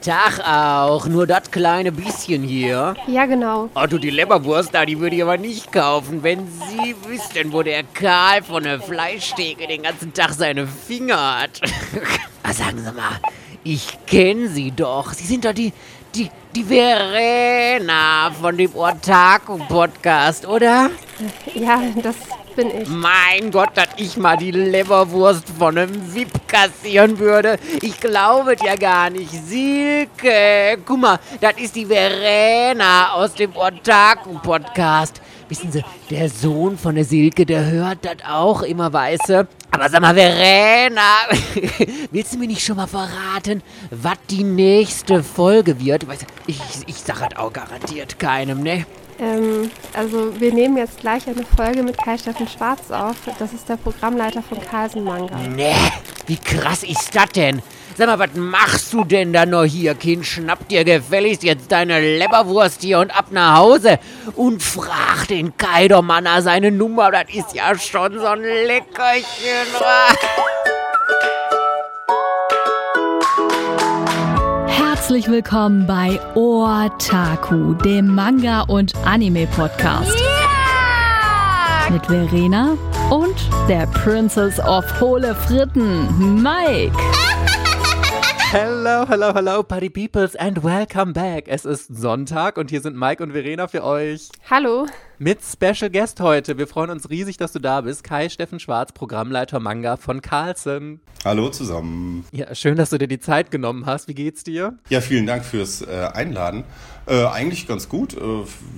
Tag auch, nur das kleine bisschen hier. Ja, genau. Oh, du, die Leberwurst da, die würde ich aber nicht kaufen, wenn Sie wüssten, wo der Karl von der Fleischtheke den ganzen Tag seine Finger hat. ah, sagen Sie mal, ich kenne Sie doch. Sie sind doch die, die, die Verena von dem Otaku-Podcast, oder? Ja, das bin ich. Mein Gott, dass ich mal die Leberwurst von einem VIP kassieren würde. Ich glaube ja gar nicht. Silke, guck mal, das ist die Verena aus dem Otaku-Podcast. Wissen Sie, der Sohn von der Silke, der hört das auch immer, weiße. Aber sag mal, Verena, willst du mir nicht schon mal verraten, was die nächste Folge wird? Ich, ich sag halt auch garantiert keinem, ne? Ähm, also wir nehmen jetzt gleich eine Folge mit Kai Steffen Schwarz auf. Das ist der Programmleiter von Carlsen Manga. Ne, wie krass ist das denn? Sag mal, was machst du denn da noch hier, Kind? Schnapp dir gefälligst jetzt deine Leberwurst hier und ab nach Hause und frag den Kai doch mal nach seine Nummer. Das ist ja schon so ein Leckerchen. Herzlich willkommen bei Otaku, dem Manga- und Anime-Podcast. Yeah! Mit Verena und der Princess of Hohle Fritten, Mike. Hello, hello, hello, Party Peoples and welcome back. Es ist Sonntag und hier sind Mike und Verena für euch. Hallo. Mit Special Guest heute. Wir freuen uns riesig, dass du da bist. Kai Steffen Schwarz, Programmleiter Manga von Carlsen. Hallo zusammen. Ja, schön, dass du dir die Zeit genommen hast. Wie geht's dir? Ja, vielen Dank fürs äh, Einladen. Äh, eigentlich ganz gut. Äh,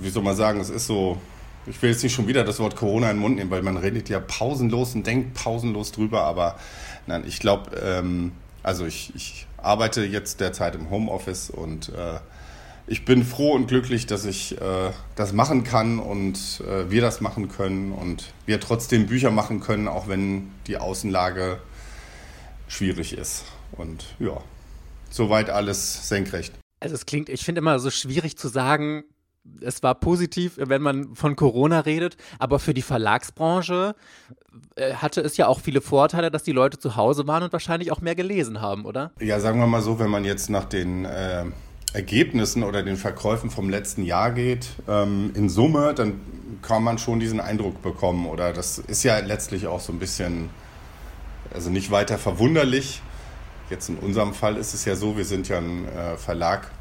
wie soll man sagen, es ist so, ich will jetzt nicht schon wieder das Wort Corona in den Mund nehmen, weil man redet ja pausenlos und denkt pausenlos drüber, aber nein, ich glaube, ähm, also ich, ich arbeite jetzt derzeit im Homeoffice und äh, ich bin froh und glücklich, dass ich äh, das machen kann und äh, wir das machen können und wir trotzdem Bücher machen können, auch wenn die Außenlage schwierig ist. Und ja, soweit alles senkrecht. Also es klingt, ich finde immer so schwierig zu sagen, es war positiv, wenn man von Corona redet, aber für die Verlagsbranche äh, hatte es ja auch viele Vorteile, dass die Leute zu Hause waren und wahrscheinlich auch mehr gelesen haben, oder? Ja, sagen wir mal so, wenn man jetzt nach den äh, Ergebnissen oder den Verkäufen vom letzten Jahr geht, ähm, in Summe, dann kann man schon diesen Eindruck bekommen. Oder das ist ja letztlich auch so ein bisschen, also nicht weiter verwunderlich. Jetzt in unserem Fall ist es ja so, wir sind ja ein äh, Verlag,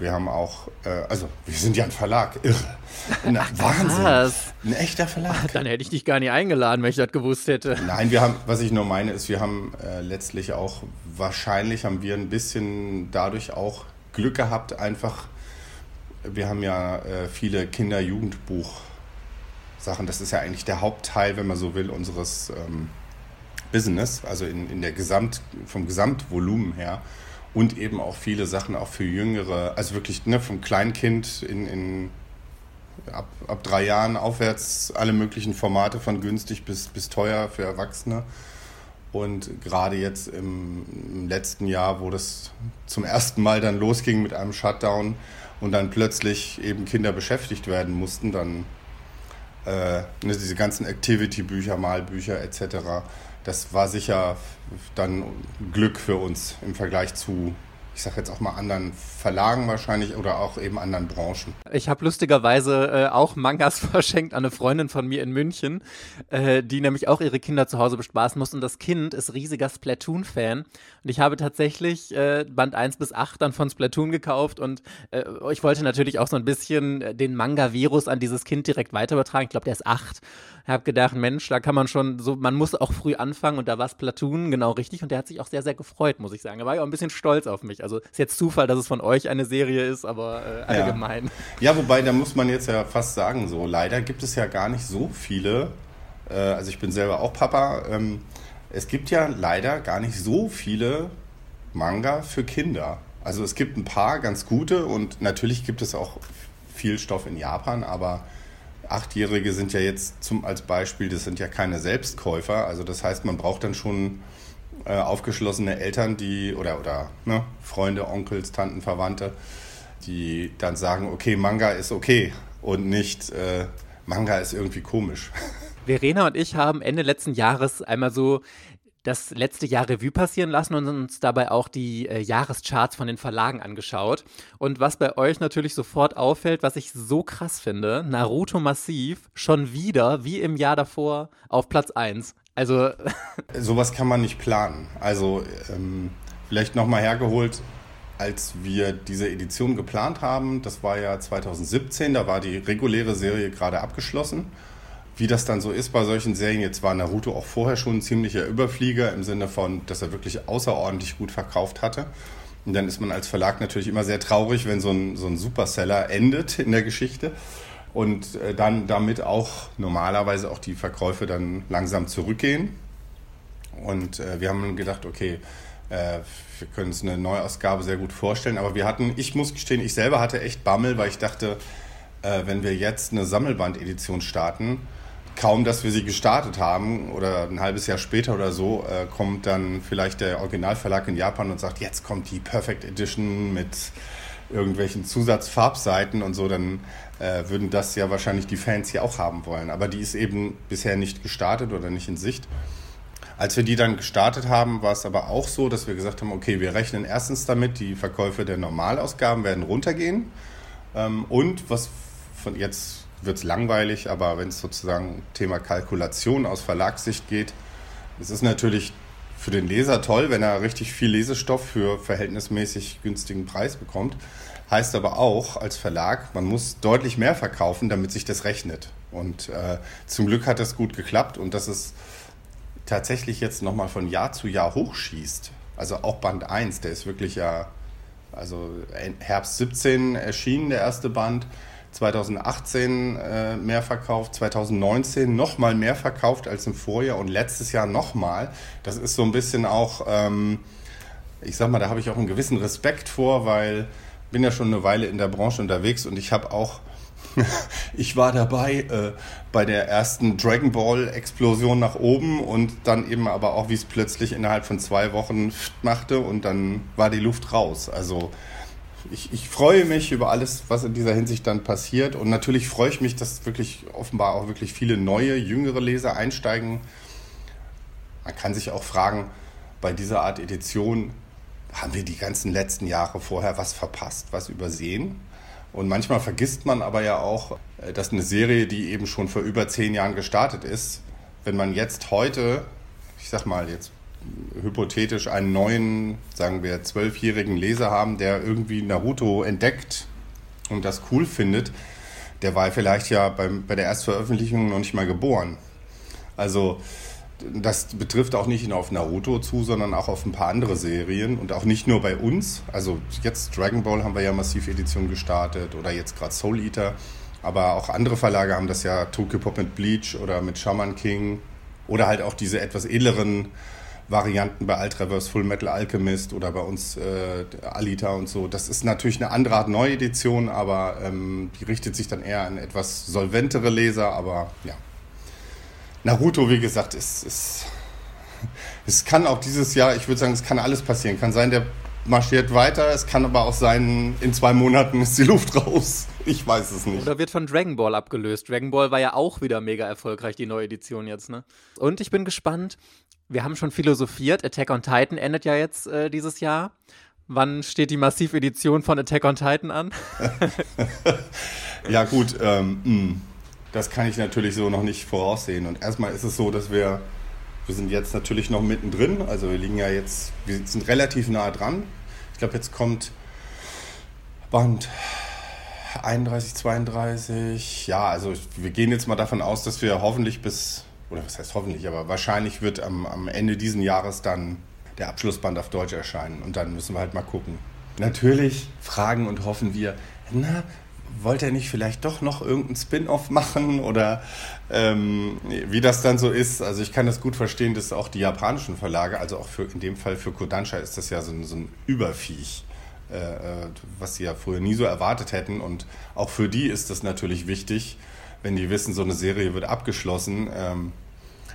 wir haben auch, äh, also wir sind ja ein Verlag, irre. Na, Wahnsinn. Krass. Ein echter Verlag. Dann hätte ich dich gar nicht eingeladen, wenn ich das gewusst hätte. Nein, wir haben, was ich nur meine, ist, wir haben äh, letztlich auch, wahrscheinlich haben wir ein bisschen dadurch auch Glück gehabt, einfach, wir haben ja äh, viele Kinder-Jugendbuch-Sachen. Das ist ja eigentlich der Hauptteil, wenn man so will, unseres ähm, Business, also in, in der Gesamt, vom Gesamtvolumen her und eben auch viele Sachen auch für Jüngere, also wirklich ne, vom Kleinkind in, in ab, ab drei Jahren aufwärts alle möglichen Formate von günstig bis, bis teuer für Erwachsene. Und gerade jetzt im, im letzten Jahr, wo das zum ersten Mal dann losging mit einem Shutdown und dann plötzlich eben Kinder beschäftigt werden mussten, dann äh, ne, diese ganzen Activity-Bücher, Malbücher etc., das war sicher dann Glück für uns im Vergleich zu, ich sage jetzt auch mal anderen Verlagen wahrscheinlich oder auch eben anderen Branchen. Ich habe lustigerweise äh, auch Mangas verschenkt an eine Freundin von mir in München, äh, die nämlich auch ihre Kinder zu Hause bespaßen muss. Und das Kind ist riesiger Splatoon-Fan. Und ich habe tatsächlich äh, Band 1 bis 8 dann von Splatoon gekauft. Und äh, ich wollte natürlich auch so ein bisschen äh, den Manga-Virus an dieses Kind direkt weiter übertragen. Ich glaube, der ist 8. Ich habe gedacht, Mensch, da kann man schon so, man muss auch früh anfangen. Und da war Splatoon genau richtig. Und der hat sich auch sehr, sehr gefreut, muss ich sagen. Da war ich auch ein bisschen stolz auf mich. Also ist jetzt Zufall, dass es von euch eine Serie ist, aber äh, allgemein. Ja. ja, wobei, da muss man jetzt ja fast sagen, so leider gibt es ja gar nicht so viele, äh, also ich bin selber auch Papa, ähm, es gibt ja leider gar nicht so viele Manga für Kinder. Also es gibt ein paar ganz gute und natürlich gibt es auch viel Stoff in Japan, aber Achtjährige sind ja jetzt zum, als Beispiel, das sind ja keine Selbstkäufer. Also das heißt, man braucht dann schon äh, aufgeschlossene Eltern, die oder, oder ne, Freunde, Onkels, Tanten, Verwandte, die dann sagen, okay, Manga ist okay und nicht äh, Manga ist irgendwie komisch. Verena und ich haben Ende letzten Jahres einmal so das letzte Jahr Revue passieren lassen und uns dabei auch die äh, Jahrescharts von den Verlagen angeschaut. Und was bei euch natürlich sofort auffällt, was ich so krass finde, Naruto Massiv schon wieder, wie im Jahr davor, auf Platz 1. Also. Sowas kann man nicht planen. Also, ähm, vielleicht nochmal hergeholt, als wir diese Edition geplant haben, das war ja 2017, da war die reguläre Serie gerade abgeschlossen wie das dann so ist bei solchen Serien. Jetzt war Naruto auch vorher schon ein ziemlicher Überflieger im Sinne von, dass er wirklich außerordentlich gut verkauft hatte. Und dann ist man als Verlag natürlich immer sehr traurig, wenn so ein, so ein Superseller endet in der Geschichte und äh, dann damit auch normalerweise auch die Verkäufe dann langsam zurückgehen. Und äh, wir haben gedacht, okay, äh, wir können uns eine Neuausgabe sehr gut vorstellen, aber wir hatten, ich muss gestehen, ich selber hatte echt Bammel, weil ich dachte, wenn wir jetzt eine Sammelband-Edition starten, kaum, dass wir sie gestartet haben oder ein halbes Jahr später oder so, äh, kommt dann vielleicht der Originalverlag in Japan und sagt, jetzt kommt die Perfect Edition mit irgendwelchen Zusatzfarbseiten und so, dann äh, würden das ja wahrscheinlich die Fans hier auch haben wollen. Aber die ist eben bisher nicht gestartet oder nicht in Sicht. Als wir die dann gestartet haben, war es aber auch so, dass wir gesagt haben, okay, wir rechnen erstens damit, die Verkäufe der Normalausgaben werden runtergehen. Ähm, und was von jetzt wird es langweilig, aber wenn es sozusagen Thema Kalkulation aus Verlagssicht geht, es ist natürlich für den Leser toll, wenn er richtig viel Lesestoff für verhältnismäßig günstigen Preis bekommt. Heißt aber auch als Verlag, man muss deutlich mehr verkaufen, damit sich das rechnet. Und äh, zum Glück hat das gut geklappt und dass es tatsächlich jetzt nochmal von Jahr zu Jahr hochschießt. Also auch Band 1, der ist wirklich ja, also Herbst 17 erschienen, der erste Band. 2018 äh, mehr verkauft, 2019 nochmal mehr verkauft als im Vorjahr und letztes Jahr nochmal. Das ist so ein bisschen auch, ähm, ich sag mal, da habe ich auch einen gewissen Respekt vor, weil bin ja schon eine Weile in der Branche unterwegs und ich habe auch, ich war dabei äh, bei der ersten Dragon Ball Explosion nach oben und dann eben aber auch, wie es plötzlich innerhalb von zwei Wochen machte und dann war die Luft raus. Also ich, ich freue mich über alles, was in dieser Hinsicht dann passiert. Und natürlich freue ich mich, dass wirklich offenbar auch wirklich viele neue, jüngere Leser einsteigen. Man kann sich auch fragen, bei dieser Art Edition haben wir die ganzen letzten Jahre vorher was verpasst, was übersehen. Und manchmal vergisst man aber ja auch, äh, dass eine Serie, die eben schon vor über zehn Jahren gestartet ist, wenn man jetzt heute, ich sag mal jetzt hypothetisch einen neuen, sagen wir, zwölfjährigen Leser haben, der irgendwie Naruto entdeckt und das cool findet, der war vielleicht ja beim, bei der Erstveröffentlichung noch nicht mal geboren. Also das betrifft auch nicht nur auf Naruto zu, sondern auch auf ein paar andere Serien und auch nicht nur bei uns. Also jetzt Dragon Ball haben wir ja massiv Edition gestartet oder jetzt gerade Soul Eater. Aber auch andere Verlage haben das ja, Tokyo Pop mit Bleach oder mit Shaman King oder halt auch diese etwas edleren Varianten bei Ultraverse, Full Metal Alchemist oder bei uns äh, Alita und so. Das ist natürlich eine andere Art Neuedition, aber ähm, die richtet sich dann eher an etwas solventere Leser. Aber ja, Naruto, wie gesagt, ist, ist es kann auch dieses Jahr, ich würde sagen, es kann alles passieren. Kann sein, der marschiert weiter. Es kann aber auch sein, in zwei Monaten ist die Luft raus. Ich weiß es nicht. Oder wird von Dragon Ball abgelöst. Dragon Ball war ja auch wieder mega erfolgreich, die neue Edition jetzt, ne? Und ich bin gespannt, wir haben schon philosophiert. Attack on Titan endet ja jetzt äh, dieses Jahr. Wann steht die Massiv-Edition von Attack on Titan an? ja, gut. Ähm, hm, das kann ich natürlich so noch nicht voraussehen. Und erstmal ist es so, dass wir, wir sind jetzt natürlich noch mittendrin. Also wir liegen ja jetzt, wir sind relativ nah dran. Ich glaube, jetzt kommt Band 31, 32. Ja, also wir gehen jetzt mal davon aus, dass wir hoffentlich bis oder was heißt hoffentlich, aber wahrscheinlich wird am, am Ende dieses Jahres dann der Abschlussband auf Deutsch erscheinen und dann müssen wir halt mal gucken. Natürlich fragen und hoffen wir, na, wollte er nicht vielleicht doch noch irgendeinen Spin-off machen oder ähm, wie das dann so ist. Also ich kann das gut verstehen, dass auch die japanischen Verlage, also auch für, in dem Fall für Kodansha ist das ja so ein, so ein Überviech, äh, äh, was sie ja früher nie so erwartet hätten. Und auch für die ist das natürlich wichtig, wenn die wissen, so eine Serie wird abgeschlossen. Ähm,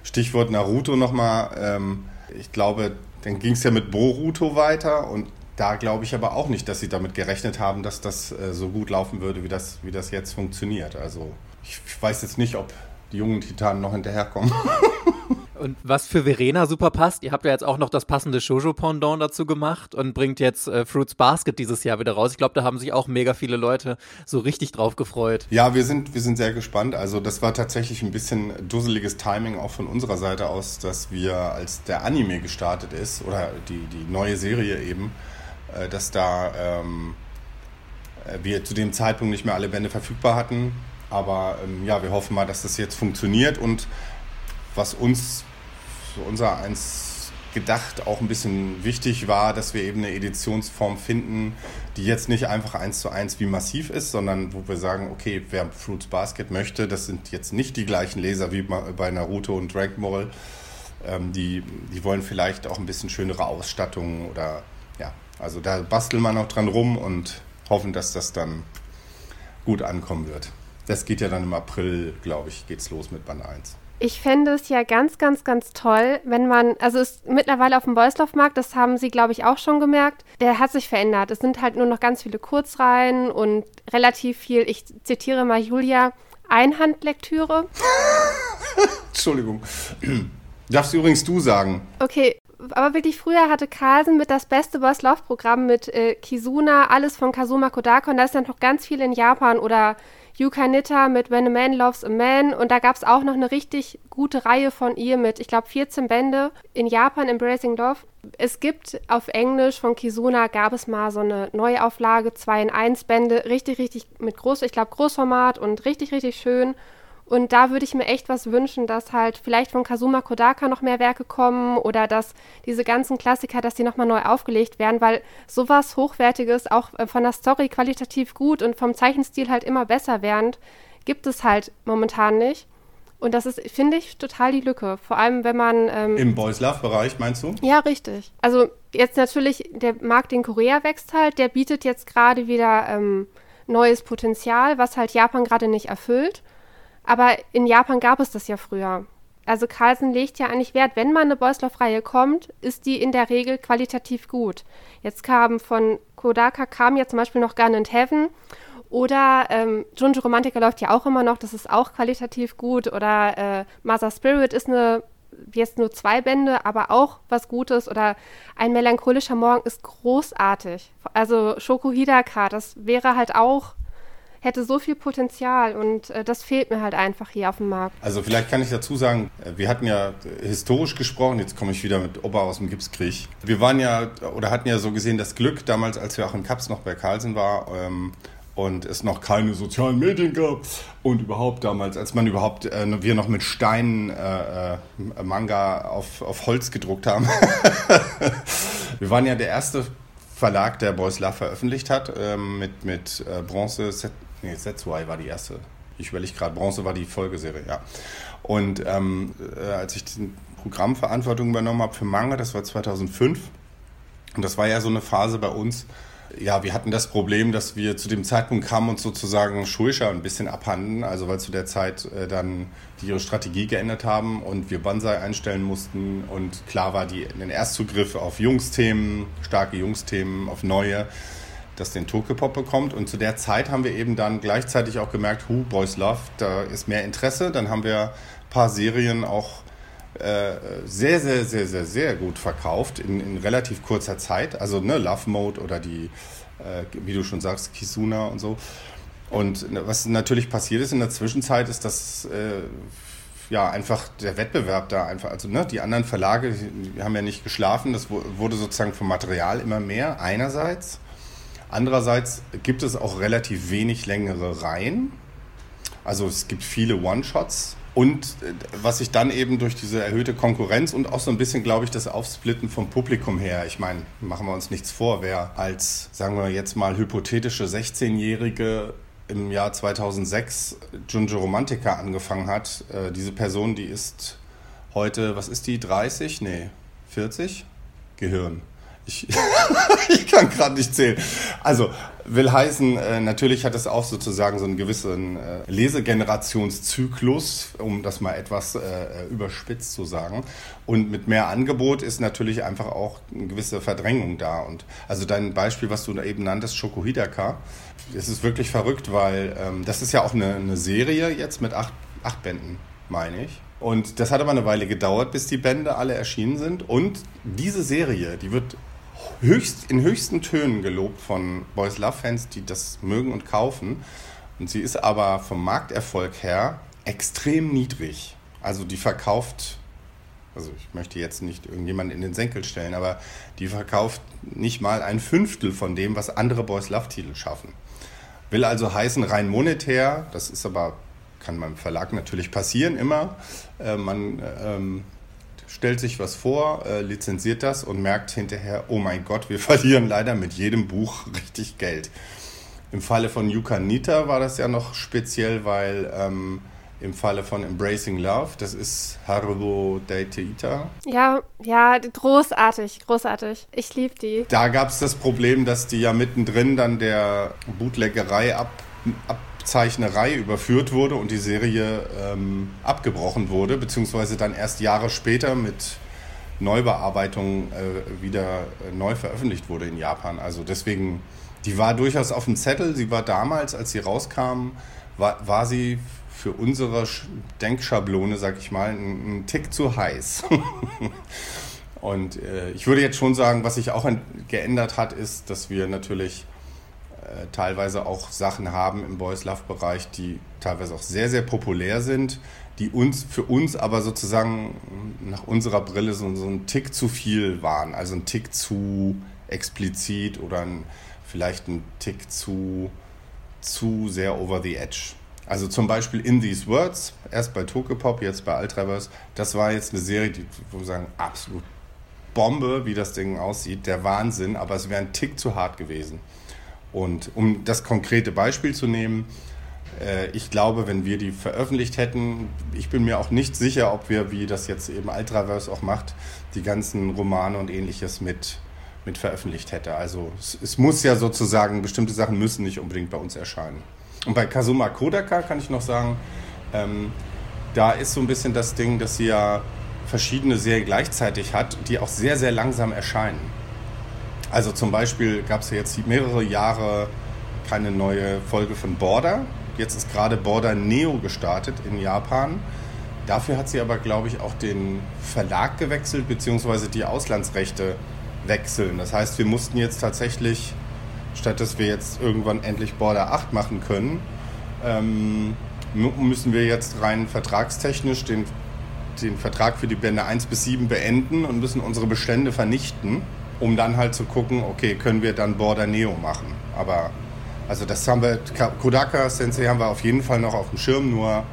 Stichwort Naruto nochmal. Ähm, ich glaube, dann ging es ja mit Boruto weiter und da glaube ich aber auch nicht, dass sie damit gerechnet haben, dass das äh, so gut laufen würde, wie das, wie das jetzt funktioniert. Also ich weiß jetzt nicht, ob die jungen Titanen noch hinterherkommen. Und was für Verena super passt, ihr habt ja jetzt auch noch das passende Shoujo-Pendant dazu gemacht und bringt jetzt äh, Fruits Basket dieses Jahr wieder raus. Ich glaube, da haben sich auch mega viele Leute so richtig drauf gefreut. Ja, wir sind, wir sind sehr gespannt. Also das war tatsächlich ein bisschen dusseliges Timing auch von unserer Seite aus, dass wir, als der Anime gestartet ist, oder die, die neue Serie eben, äh, dass da ähm, äh, wir zu dem Zeitpunkt nicht mehr alle Bände verfügbar hatten. Aber ähm, ja, wir hoffen mal, dass das jetzt funktioniert und was uns unser eins gedacht auch ein bisschen wichtig war, dass wir eben eine Editionsform finden, die jetzt nicht einfach eins zu eins wie massiv ist, sondern wo wir sagen, okay, wer Fruits Basket möchte, das sind jetzt nicht die gleichen Leser wie bei Naruto und Dragon Ball. Ähm, die, die wollen vielleicht auch ein bisschen schönere Ausstattung oder also da basteln wir noch dran rum und hoffen, dass das dann gut ankommen wird. Das geht ja dann im April, glaube ich, geht's los mit Band 1. Ich fände es ja ganz, ganz, ganz toll, wenn man, also es ist mittlerweile auf dem Beuslaufmarkt, das haben Sie, glaube ich, auch schon gemerkt, der hat sich verändert. Es sind halt nur noch ganz viele Kurzreihen und relativ viel, ich zitiere mal Julia, Einhandlektüre. Entschuldigung. Darfst du übrigens du sagen. Okay, aber wirklich früher hatte Carlsen mit das beste Boss-Lauf-Programm mit äh, Kizuna, alles von Kazuma Kodaka und da ist dann noch ganz viel in Japan oder Yuka Nitta mit When a Man Loves a Man und da gab es auch noch eine richtig gute Reihe von ihr mit, ich glaube, 14 Bände in Japan, Embracing Love. Es gibt auf Englisch von Kizuna gab es mal so eine Neuauflage, 2 in 1 Bände, richtig, richtig mit groß, ich glaube, Großformat und richtig, richtig schön. Und da würde ich mir echt was wünschen, dass halt vielleicht von Kazuma Kodaka noch mehr Werke kommen oder dass diese ganzen Klassiker, dass die nochmal neu aufgelegt werden, weil sowas Hochwertiges, auch äh, von der Story qualitativ gut und vom Zeichenstil halt immer besser werdend, gibt es halt momentan nicht. Und das ist, finde ich, total die Lücke. Vor allem, wenn man. Ähm, Im Boys Love-Bereich, meinst du? Ja, richtig. Also, jetzt natürlich, der Markt in Korea wächst halt. Der bietet jetzt gerade wieder ähm, neues Potenzial, was halt Japan gerade nicht erfüllt. Aber in Japan gab es das ja früher. Also Carlsen legt ja eigentlich Wert, wenn mal eine Boyslauf-Reihe kommt, ist die in der Regel qualitativ gut. Jetzt kam von Kodaka kam ja zum Beispiel noch Gun and Heaven oder ähm, Junjo Romantica läuft ja auch immer noch, das ist auch qualitativ gut. Oder äh, Mother Spirit ist eine, jetzt nur zwei Bände, aber auch was Gutes. Oder ein melancholischer Morgen ist großartig. Also Shoko Hidaka, das wäre halt auch hätte so viel Potenzial und äh, das fehlt mir halt einfach hier auf dem Markt. Also vielleicht kann ich dazu sagen, äh, wir hatten ja historisch gesprochen, jetzt komme ich wieder mit Opa aus dem Gipskrieg. Wir waren ja oder hatten ja so gesehen das Glück damals, als wir auch in Kaps noch bei Carlsen war, ähm, und es noch keine sozialen Medien gab und überhaupt damals, als man überhaupt äh, wir noch mit Steinen äh, äh, Manga auf, auf Holz gedruckt haben. wir waren ja der erste Verlag, der Boys Love veröffentlicht hat, ähm, mit, mit äh, Bronze, nee, Setsuai war die erste. Ich überlege gerade, Bronze war die Folgeserie, ja. Und ähm, äh, als ich die Programmverantwortung übernommen habe für Manga, das war 2005, und das war ja so eine Phase bei uns, ja, wir hatten das Problem, dass wir zu dem Zeitpunkt kamen uns sozusagen Shueisha ein bisschen abhanden, also weil zu der Zeit äh, dann die ihre Strategie geändert haben und wir Banzai einstellen mussten und klar war die, den Erstzugriff auf Jungsthemen, starke Jungsthemen, auf neue, dass den Tokyopop bekommt und zu der Zeit haben wir eben dann gleichzeitig auch gemerkt, Who Boys Love, da ist mehr Interesse, dann haben wir ein paar Serien auch äh, sehr, sehr, sehr, sehr, sehr gut verkauft in, in relativ kurzer Zeit. Also ne, Love Mode oder die, äh, wie du schon sagst, Kisuna und so. Und was natürlich passiert ist in der Zwischenzeit, ist, dass äh, ja einfach der Wettbewerb da einfach, also ne, die anderen Verlage die haben ja nicht geschlafen, das wurde sozusagen vom Material immer mehr, einerseits. Andererseits gibt es auch relativ wenig längere Reihen. Also es gibt viele One-Shots, und äh, was sich dann eben durch diese erhöhte Konkurrenz und auch so ein bisschen, glaube ich, das Aufsplitten vom Publikum her, ich meine, machen wir uns nichts vor, wer als, sagen wir jetzt mal, hypothetische 16-Jährige im Jahr 2006 Junjo Romantica angefangen hat, äh, diese Person, die ist heute, was ist die, 30? Nee, 40? Gehirn. Ich, ich kann gerade nicht zählen. Also, will heißen, äh, natürlich hat es auch sozusagen so einen gewissen äh, Lesegenerationszyklus, um das mal etwas äh, überspitzt zu sagen. Und mit mehr Angebot ist natürlich einfach auch eine gewisse Verdrängung da. Und also dein Beispiel, was du da eben nanntest, Shokuhidaka, es ist wirklich verrückt, weil ähm, das ist ja auch eine, eine Serie jetzt mit acht, acht Bänden, meine ich. Und das hat aber eine Weile gedauert, bis die Bände alle erschienen sind. Und diese Serie, die wird höchst, in höchsten Tönen gelobt von Boys Love Fans, die das mögen und kaufen. Und sie ist aber vom Markterfolg her extrem niedrig. Also die verkauft, also ich möchte jetzt nicht irgendjemanden in den Senkel stellen, aber die verkauft nicht mal ein Fünftel von dem, was andere Boys Love Titel schaffen. Will also heißen, rein monetär, das ist aber, kann beim Verlag natürlich passieren immer, äh, man ähm, stellt sich was vor, äh, lizenziert das und merkt hinterher, oh mein Gott, wir verlieren leider mit jedem Buch richtig Geld. Im Falle von Yuka Nita war das ja noch speziell, weil ähm, im Falle von Embracing Love, das ist Haruo Daiteita. Ja, ja, großartig, großartig. Ich liebe die. Da gab es das Problem, dass die ja mittendrin dann der Bootleggerei ab, Abzeichnerei überführt wurde und die Serie ähm, abgebrochen wurde, beziehungsweise dann erst Jahre später mit Neubearbeitung äh, wieder äh, neu veröffentlicht wurde in Japan. Also deswegen, die war durchaus auf dem Zettel. Sie war damals, als sie rauskam, war, war sie für unsere Denkschablone, sag ich mal, ein, ein Tick zu heiß. Und äh, ich würde jetzt schon sagen, was sich auch geändert hat, ist, dass wir natürlich äh, teilweise auch Sachen haben im Boys Love Bereich, die teilweise auch sehr, sehr populär sind, die uns für uns aber sozusagen nach unserer Brille so, so ein Tick zu viel waren. Also ein Tick zu explizit oder ein, vielleicht ein Tick zu, zu sehr over the edge. Also zum Beispiel In These Words, erst bei Tokepop, jetzt bei Altreivers. Das war jetzt eine Serie, die, wo absolut Bombe, wie das Ding aussieht, der Wahnsinn, aber es wäre ein Tick zu hart gewesen. Und um das konkrete Beispiel zu nehmen, äh, ich glaube, wenn wir die veröffentlicht hätten, ich bin mir auch nicht sicher, ob wir, wie das jetzt eben Altreivers auch macht, die ganzen Romane und ähnliches mit, mit veröffentlicht hätte. Also es, es muss ja sozusagen, bestimmte Sachen müssen nicht unbedingt bei uns erscheinen. Und bei Kazuma Kodaka kann ich noch sagen, ähm, da ist so ein bisschen das Ding, dass sie ja verschiedene Serien gleichzeitig hat, die auch sehr, sehr langsam erscheinen. Also zum Beispiel gab es ja jetzt mehrere Jahre keine neue Folge von Border. Jetzt ist gerade Border Neo gestartet in Japan. Dafür hat sie aber, glaube ich, auch den Verlag gewechselt, beziehungsweise die Auslandsrechte wechseln. Das heißt, wir mussten jetzt tatsächlich statt dass wir jetzt irgendwann endlich Border 8 machen können, ähm, müssen wir jetzt rein vertragstechnisch den, den Vertrag für die Bände 1 bis 7 beenden und müssen unsere Bestände vernichten, um dann halt zu gucken, okay, können wir dann Border Neo machen. Aber also das haben wir, Kodaka Sensei haben wir auf jeden Fall noch auf dem Schirm, nur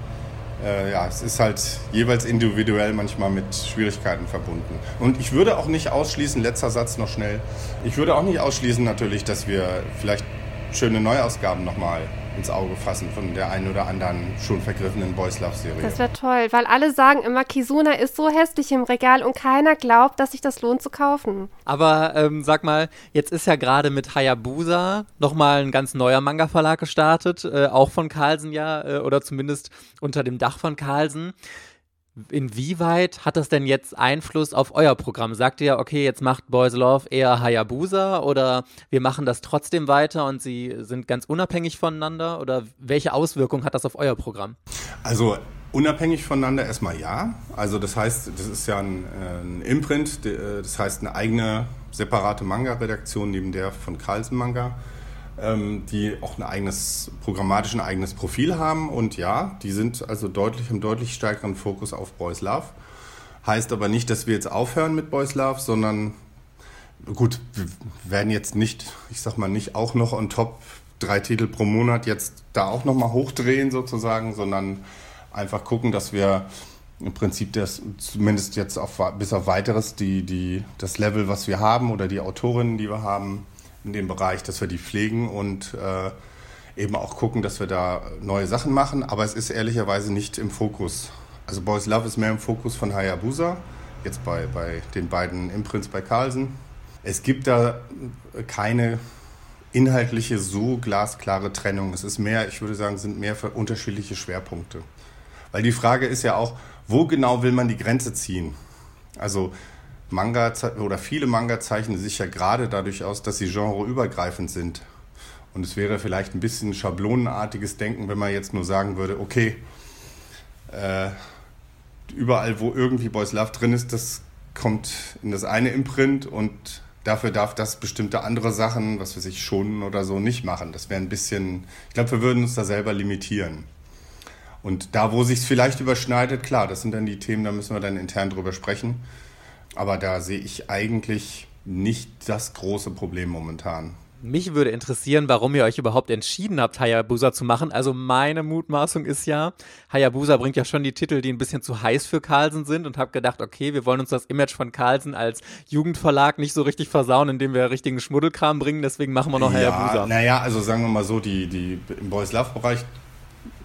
äh, ja, es ist halt jeweils individuell manchmal mit Schwierigkeiten verbunden. Und ich würde auch nicht ausschließen, letzter Satz noch schnell, ich würde auch nicht ausschließen natürlich, dass wir vielleicht schöne Neuausgaben nochmal ins Auge fassen von der einen oder anderen schon vergriffenen Boys Love Serie. Das wäre toll, weil alle sagen immer, Kizuna ist so hässlich im Regal und keiner glaubt, dass sich das lohnt zu kaufen. Aber ähm, sag mal, jetzt ist ja gerade mit Hayabusa nochmal ein ganz neuer Manga-Verlag gestartet, äh, auch von Carlsen ja, äh, oder zumindest unter dem Dach von Carlsen. Inwieweit hat das denn jetzt Einfluss auf euer Programm? Sagt ihr, okay, jetzt macht Boys Love eher Hayabusa oder wir machen das trotzdem weiter und sie sind ganz unabhängig voneinander? Oder welche Auswirkungen hat das auf euer Programm? Also unabhängig voneinander erstmal ja. Also das heißt, das ist ja ein, ein Imprint, äh, das heißt eine eigene separate Manga-Redaktion neben der von Carlsen Manga die auch ein eigenes, programmatisch ein eigenes Profil haben. Und ja, die sind also deutlich im deutlich stärkeren Fokus auf Boys Love. Heißt aber nicht, dass wir jetzt aufhören mit Boys Love, sondern gut, wir werden jetzt nicht, ich sag mal, nicht auch noch on top drei Titel pro Monat jetzt da auch nochmal hochdrehen sozusagen, sondern einfach gucken, dass wir im Prinzip das zumindest jetzt auf, bis auf weiteres die, die, das Level, was wir haben oder die Autorinnen, die wir haben, in dem Bereich, dass wir die pflegen und äh, eben auch gucken, dass wir da neue Sachen machen. Aber es ist ehrlicherweise nicht im Fokus. Also Boys Love ist mehr im Fokus von Hayabusa, jetzt bei, bei den beiden Imprints bei Carlsen. Es gibt da keine inhaltliche so glasklare Trennung. Es ist mehr, ich würde sagen, sind mehr für unterschiedliche Schwerpunkte. Weil die Frage ist ja auch, wo genau will man die Grenze ziehen? Also Manga oder viele Manga zeichnen sich ja gerade dadurch aus, dass sie genreübergreifend sind. Und es wäre vielleicht ein bisschen schablonenartiges Denken, wenn man jetzt nur sagen würde, okay, äh, überall, wo irgendwie Boys Love drin ist, das kommt in das eine Imprint und dafür darf das bestimmte andere Sachen, was wir sich schonen oder so, nicht machen. Das wäre ein bisschen, ich glaube, wir würden uns da selber limitieren. Und da, wo sich es vielleicht überschneidet, klar, das sind dann die Themen, da müssen wir dann intern drüber sprechen. Aber da sehe ich eigentlich nicht das große Problem momentan. Mich würde interessieren, warum ihr euch überhaupt entschieden habt, Hayabusa zu machen. Also meine Mutmaßung ist ja, Hayabusa bringt ja schon die Titel, die ein bisschen zu heiß für Carlsen sind und habe gedacht, okay, wir wollen uns das Image von Carlsen als Jugendverlag nicht so richtig versauen, indem wir richtigen Schmuddelkram bringen. Deswegen machen wir noch ja, Hayabusa. Naja, also sagen wir mal so, die, die im Boys Love Bereich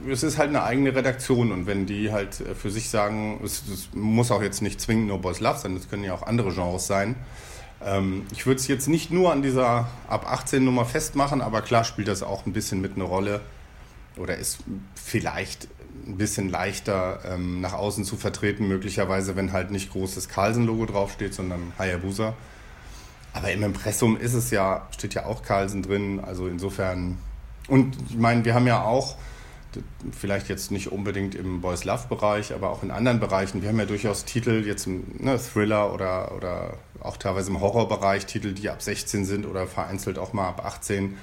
es ist halt eine eigene Redaktion und wenn die halt für sich sagen, es, es muss auch jetzt nicht zwingend nur Boys Love sein, es können ja auch andere Genres sein, ähm, ich würde es jetzt nicht nur an dieser ab 18 Nummer festmachen, aber klar spielt das auch ein bisschen mit eine Rolle oder ist vielleicht ein bisschen leichter ähm, nach außen zu vertreten, möglicherweise, wenn halt nicht großes Carlsen-Logo draufsteht, sondern Hayabusa. Aber im Impressum ist es ja, steht ja auch Carlsen drin, also insofern. Und ich meine, wir haben ja auch vielleicht jetzt nicht unbedingt im Boys Love Bereich, aber auch in anderen Bereichen. Wir haben ja durchaus Titel, jetzt ne, Thriller oder, oder auch teilweise im Horrorbereich, Titel, die ab 16 sind oder vereinzelt auch mal ab 18.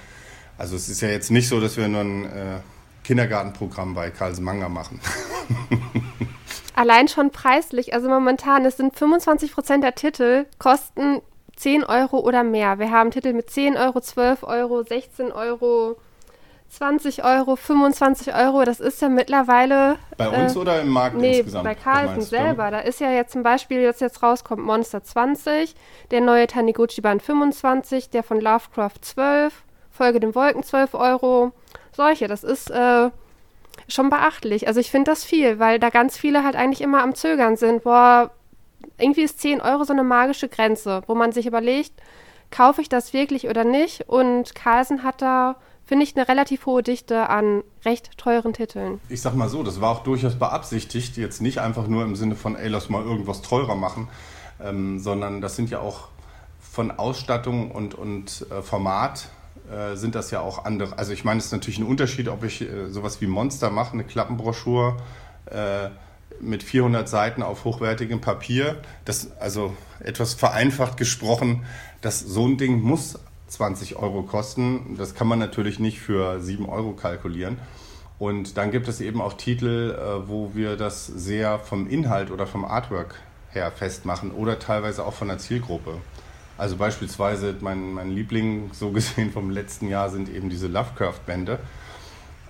Also es ist ja jetzt nicht so, dass wir nur ein äh, Kindergartenprogramm bei Karls Manga machen. Allein schon preislich, also momentan, es sind 25 Prozent der Titel, kosten 10 Euro oder mehr. Wir haben Titel mit 10 Euro, 12 Euro, 16 Euro, 20 Euro, 25 Euro, das ist ja mittlerweile. Bei uns äh, oder im Markt nee, insgesamt? bei Carlsen selber. Da ist ja jetzt zum Beispiel, dass jetzt rauskommt Monster 20, der neue Taniguchi-Band 25, der von Lovecraft 12, Folge den Wolken 12 Euro. Solche, das ist äh, schon beachtlich. Also ich finde das viel, weil da ganz viele halt eigentlich immer am Zögern sind. Boah, irgendwie ist 10 Euro so eine magische Grenze, wo man sich überlegt, kaufe ich das wirklich oder nicht? Und Carlsen hat da finde ich, eine relativ hohe Dichte an recht teuren Titeln. Ich sag mal so, das war auch durchaus beabsichtigt, jetzt nicht einfach nur im Sinne von, ey, lass mal irgendwas teurer machen, ähm, sondern das sind ja auch von Ausstattung und, und äh, Format äh, sind das ja auch andere. Also ich meine, es ist natürlich ein Unterschied, ob ich äh, sowas wie Monster mache, eine Klappenbroschur äh, mit 400 Seiten auf hochwertigem Papier. Das, also etwas vereinfacht gesprochen, dass so ein Ding muss 20 Euro kosten. Das kann man natürlich nicht für 7 Euro kalkulieren. Und dann gibt es eben auch Titel, äh, wo wir das sehr vom Inhalt oder vom Artwork her festmachen oder teilweise auch von der Zielgruppe. Also beispielsweise mein, mein Liebling, so gesehen vom letzten Jahr, sind eben diese Lovecraft-Bände.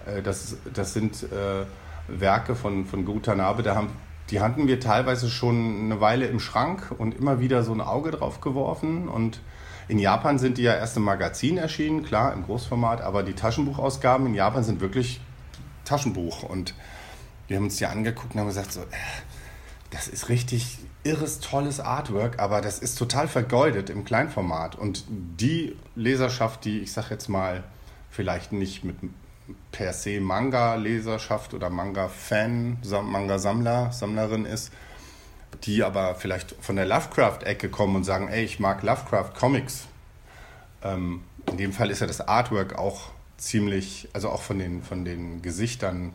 Äh, das, das sind äh, Werke von, von Gutanabe, da haben, die hatten wir teilweise schon eine Weile im Schrank und immer wieder so ein Auge drauf geworfen und in Japan sind die ja erst im Magazin erschienen, klar, im Großformat, aber die Taschenbuchausgaben in Japan sind wirklich Taschenbuch. Und wir haben uns die angeguckt und haben gesagt, so, äh, das ist richtig irres, tolles Artwork, aber das ist total vergeudet im Kleinformat. Und die Leserschaft, die, ich sag jetzt mal, vielleicht nicht mit per se Manga-Leserschaft oder Manga-Fan, Manga-Sammler, Sammlerin ist, die aber vielleicht von der Lovecraft-Ecke kommen und sagen, ey, ich mag Lovecraft-Comics. Ähm, in dem Fall ist ja das Artwork auch ziemlich, also auch von den, von den Gesichtern,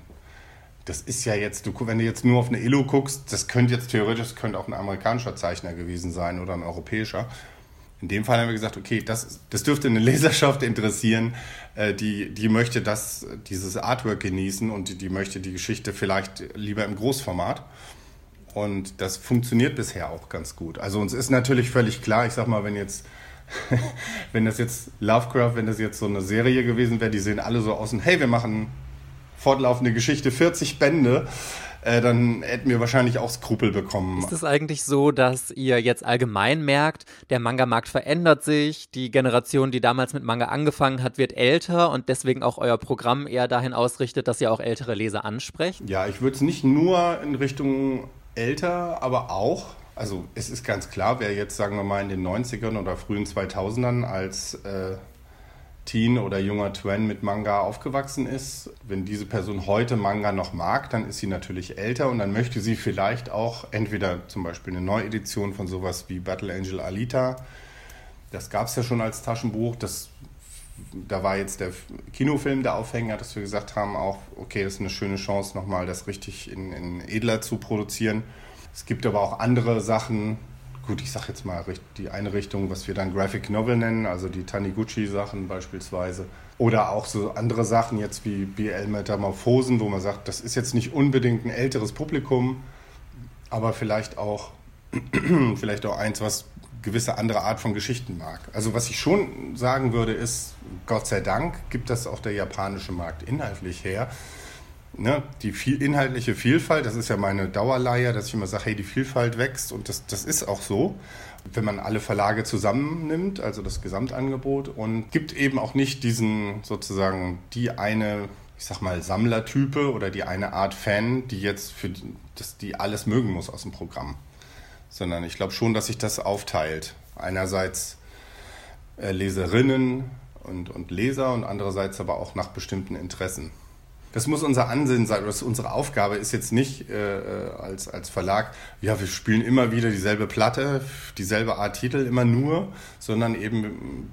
das ist ja jetzt, du, wenn du jetzt nur auf eine Illu guckst, das könnte jetzt theoretisch, das könnte auch ein amerikanischer Zeichner gewesen sein oder ein europäischer. In dem Fall haben wir gesagt, okay, das, das dürfte eine Leserschaft interessieren, äh, die, die möchte das, dieses Artwork genießen und die, die möchte die Geschichte vielleicht lieber im Großformat. Und das funktioniert bisher auch ganz gut. Also uns ist natürlich völlig klar, ich sag mal, wenn jetzt, wenn das jetzt Lovecraft, wenn das jetzt so eine Serie gewesen wäre, die sehen alle so aus und hey, wir machen fortlaufende Geschichte, 40 Bände, äh, dann hätten wir wahrscheinlich auch Skrupel bekommen. Ist es eigentlich so, dass ihr jetzt allgemein merkt, der Manga-Markt verändert sich, die Generation, die damals mit Manga angefangen hat, wird älter und deswegen auch euer Programm eher dahin ausrichtet, dass ihr auch ältere Leser ansprecht? Ja, ich würde es nicht nur in Richtung älter, aber auch, also es ist ganz klar, wer jetzt, sagen wir mal, in den 90ern oder frühen 2000ern als äh, Teen oder junger Twen mit Manga aufgewachsen ist, wenn diese Person heute Manga noch mag, dann ist sie natürlich älter und dann möchte sie vielleicht auch entweder zum Beispiel eine Neuedition von sowas wie Battle Angel Alita, das gab es ja schon als Taschenbuch, das da war jetzt der Kinofilm der Aufhänger, dass wir gesagt haben, auch, okay, das ist eine schöne Chance, nochmal das richtig in, in edler zu produzieren. Es gibt aber auch andere Sachen, gut, ich sage jetzt mal die eine Richtung, was wir dann Graphic Novel nennen, also die Taniguchi-Sachen beispielsweise. Oder auch so andere Sachen jetzt wie BL Metamorphosen, wo man sagt, das ist jetzt nicht unbedingt ein älteres Publikum, aber vielleicht auch, vielleicht auch eins, was gewisse andere Art von Geschichten mag. Also was ich schon sagen würde, ist, Gott sei Dank gibt das auch der japanische Markt inhaltlich her. Ne, die viel, inhaltliche Vielfalt, das ist ja meine Dauerleier, dass ich immer sage, hey, die Vielfalt wächst und das, das ist auch so, wenn man alle Verlage zusammennimmt, also das Gesamtangebot und gibt eben auch nicht diesen sozusagen die eine, ich sag mal, Sammlertype oder die eine Art Fan, die jetzt für das, die alles mögen muss aus dem Programm sondern ich glaube schon, dass sich das aufteilt. Einerseits äh, Leserinnen und, und Leser und andererseits aber auch nach bestimmten Interessen. Das muss unser Ansinnen sein, oder unsere Aufgabe ist jetzt nicht äh, äh, als, als Verlag, ja, wir spielen immer wieder dieselbe Platte, dieselbe Art Titel, immer nur, sondern eben,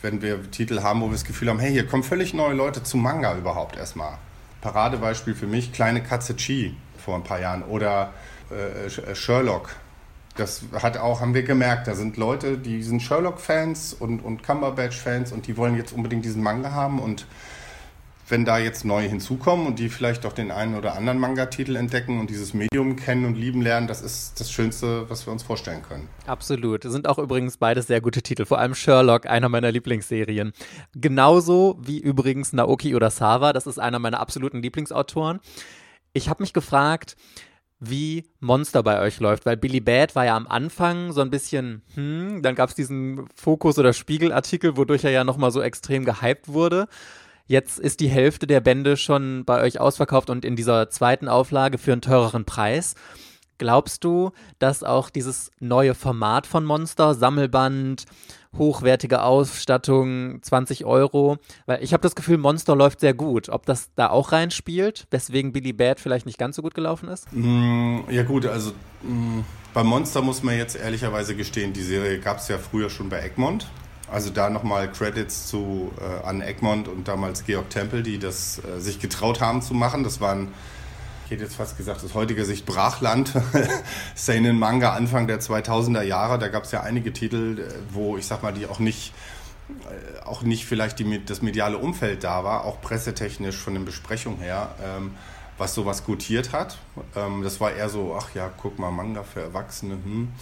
wenn wir Titel haben, wo wir das Gefühl haben, hey, hier kommen völlig neue Leute zu Manga überhaupt erstmal. Paradebeispiel für mich, Kleine Katze Chi vor ein paar Jahren oder äh Sherlock das hat auch, haben wir gemerkt, da sind Leute, die sind Sherlock-Fans und, und Cumberbatch-Fans und die wollen jetzt unbedingt diesen Manga haben und wenn da jetzt neue hinzukommen und die vielleicht auch den einen oder anderen Manga-Titel entdecken und dieses Medium kennen und lieben lernen, das ist das Schönste, was wir uns vorstellen können. Absolut. Das sind auch übrigens beides sehr gute Titel. Vor allem Sherlock, einer meiner Lieblingsserien. Genauso wie übrigens Naoki Urasawa, das ist einer meiner absoluten Lieblingsautoren. Ich habe mich gefragt, wie Monster bei euch läuft, weil Billy Bad war ja am Anfang so ein bisschen, hm, dann gab es diesen Fokus- oder Spiegelartikel, wodurch er ja nochmal so extrem gehypt wurde. Jetzt ist die Hälfte der Bände schon bei euch ausverkauft und in dieser zweiten Auflage für einen teureren Preis. Glaubst du, dass auch dieses neue Format von Monster, Sammelband, hochwertige Ausstattung, 20 Euro. Weil ich habe das Gefühl, Monster läuft sehr gut. Ob das da auch reinspielt, weswegen Billy Bad vielleicht nicht ganz so gut gelaufen ist? Mm, ja gut, also mm, bei Monster muss man jetzt ehrlicherweise gestehen, die Serie gab es ja früher schon bei Egmont. Also da nochmal Credits zu äh, an Egmont und damals Georg Tempel, die das äh, sich getraut haben zu machen. Das waren hätte jetzt fast gesagt, aus heutiger Sicht Brachland. Seinen Manga Anfang der 2000er Jahre, da gab es ja einige Titel, äh, wo ich sag mal, die auch nicht äh, auch nicht vielleicht die, das mediale Umfeld da war, auch pressetechnisch von den Besprechungen her, ähm, was sowas gutiert hat. Ähm, das war eher so, ach ja, guck mal, Manga für Erwachsene. Hm.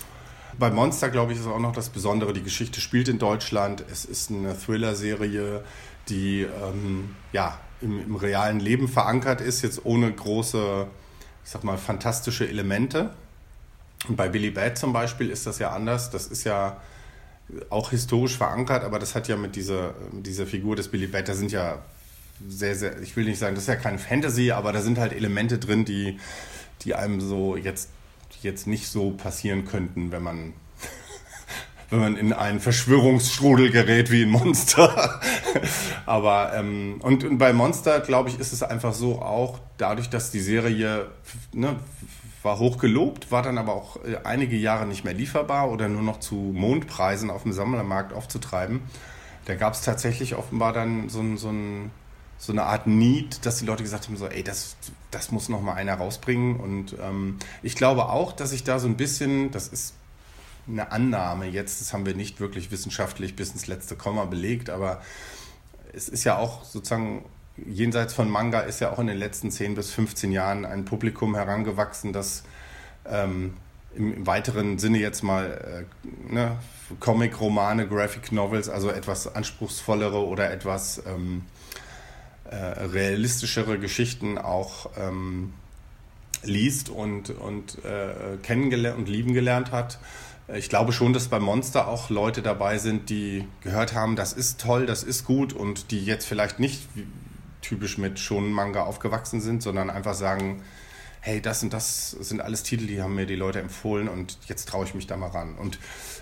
Bei Monster, glaube ich, ist auch noch das Besondere, die Geschichte spielt in Deutschland. Es ist eine Thriller-Serie, die ähm, ja, im, im, realen Leben verankert ist, jetzt ohne große, ich sag mal, fantastische Elemente. Und bei Billy Bad zum Beispiel ist das ja anders. Das ist ja auch historisch verankert, aber das hat ja mit dieser, dieser Figur des Billy Bad, da sind ja sehr, sehr, ich will nicht sagen, das ist ja keine Fantasy, aber da sind halt Elemente drin, die, die einem so jetzt, jetzt nicht so passieren könnten, wenn man wenn man in einen Verschwörungsstrudel gerät wie ein Monster. Aber ähm, und, und, bei Monster, glaube ich, ist es einfach so auch dadurch, dass die Serie ne, war hoch gelobt, war dann aber auch äh, einige Jahre nicht mehr lieferbar oder nur noch zu Mondpreisen auf dem Sammlermarkt aufzutreiben. Da gab es tatsächlich offenbar dann so, so, so, eine Art Need, dass die Leute gesagt haben, so, ey, das, das muss noch mal einer rausbringen. Und ähm, ich glaube auch, dass ich da so ein bisschen, das ist eine Annahme jetzt, das haben wir nicht wirklich wissenschaftlich bis ins letzte Komma belegt, aber es ist ja auch sozusagen jenseits von Manga ist ja auch in den letzten 10 bis 15 Jahren ein Publikum herangewachsen, das ähm, im, weiteren Sinne jetzt mal äh, ne, Comic-Romane, Graphic Novels, also etwas anspruchsvollere oder etwas ähm, äh, realistischere Geschichten auch ähm, liest und, und äh, kennengelernt und lieben gelernt hat. Ich glaube schon, dass bei Monster auch Leute dabei sind, die gehört haben, das ist toll, das ist gut und die jetzt vielleicht nicht typisch mit schon Manga aufgewachsen sind, sondern einfach sagen, hey, das und das sind alles Titel, die haben mir die Leute empfohlen und jetzt traue ich mich da mal ran. Und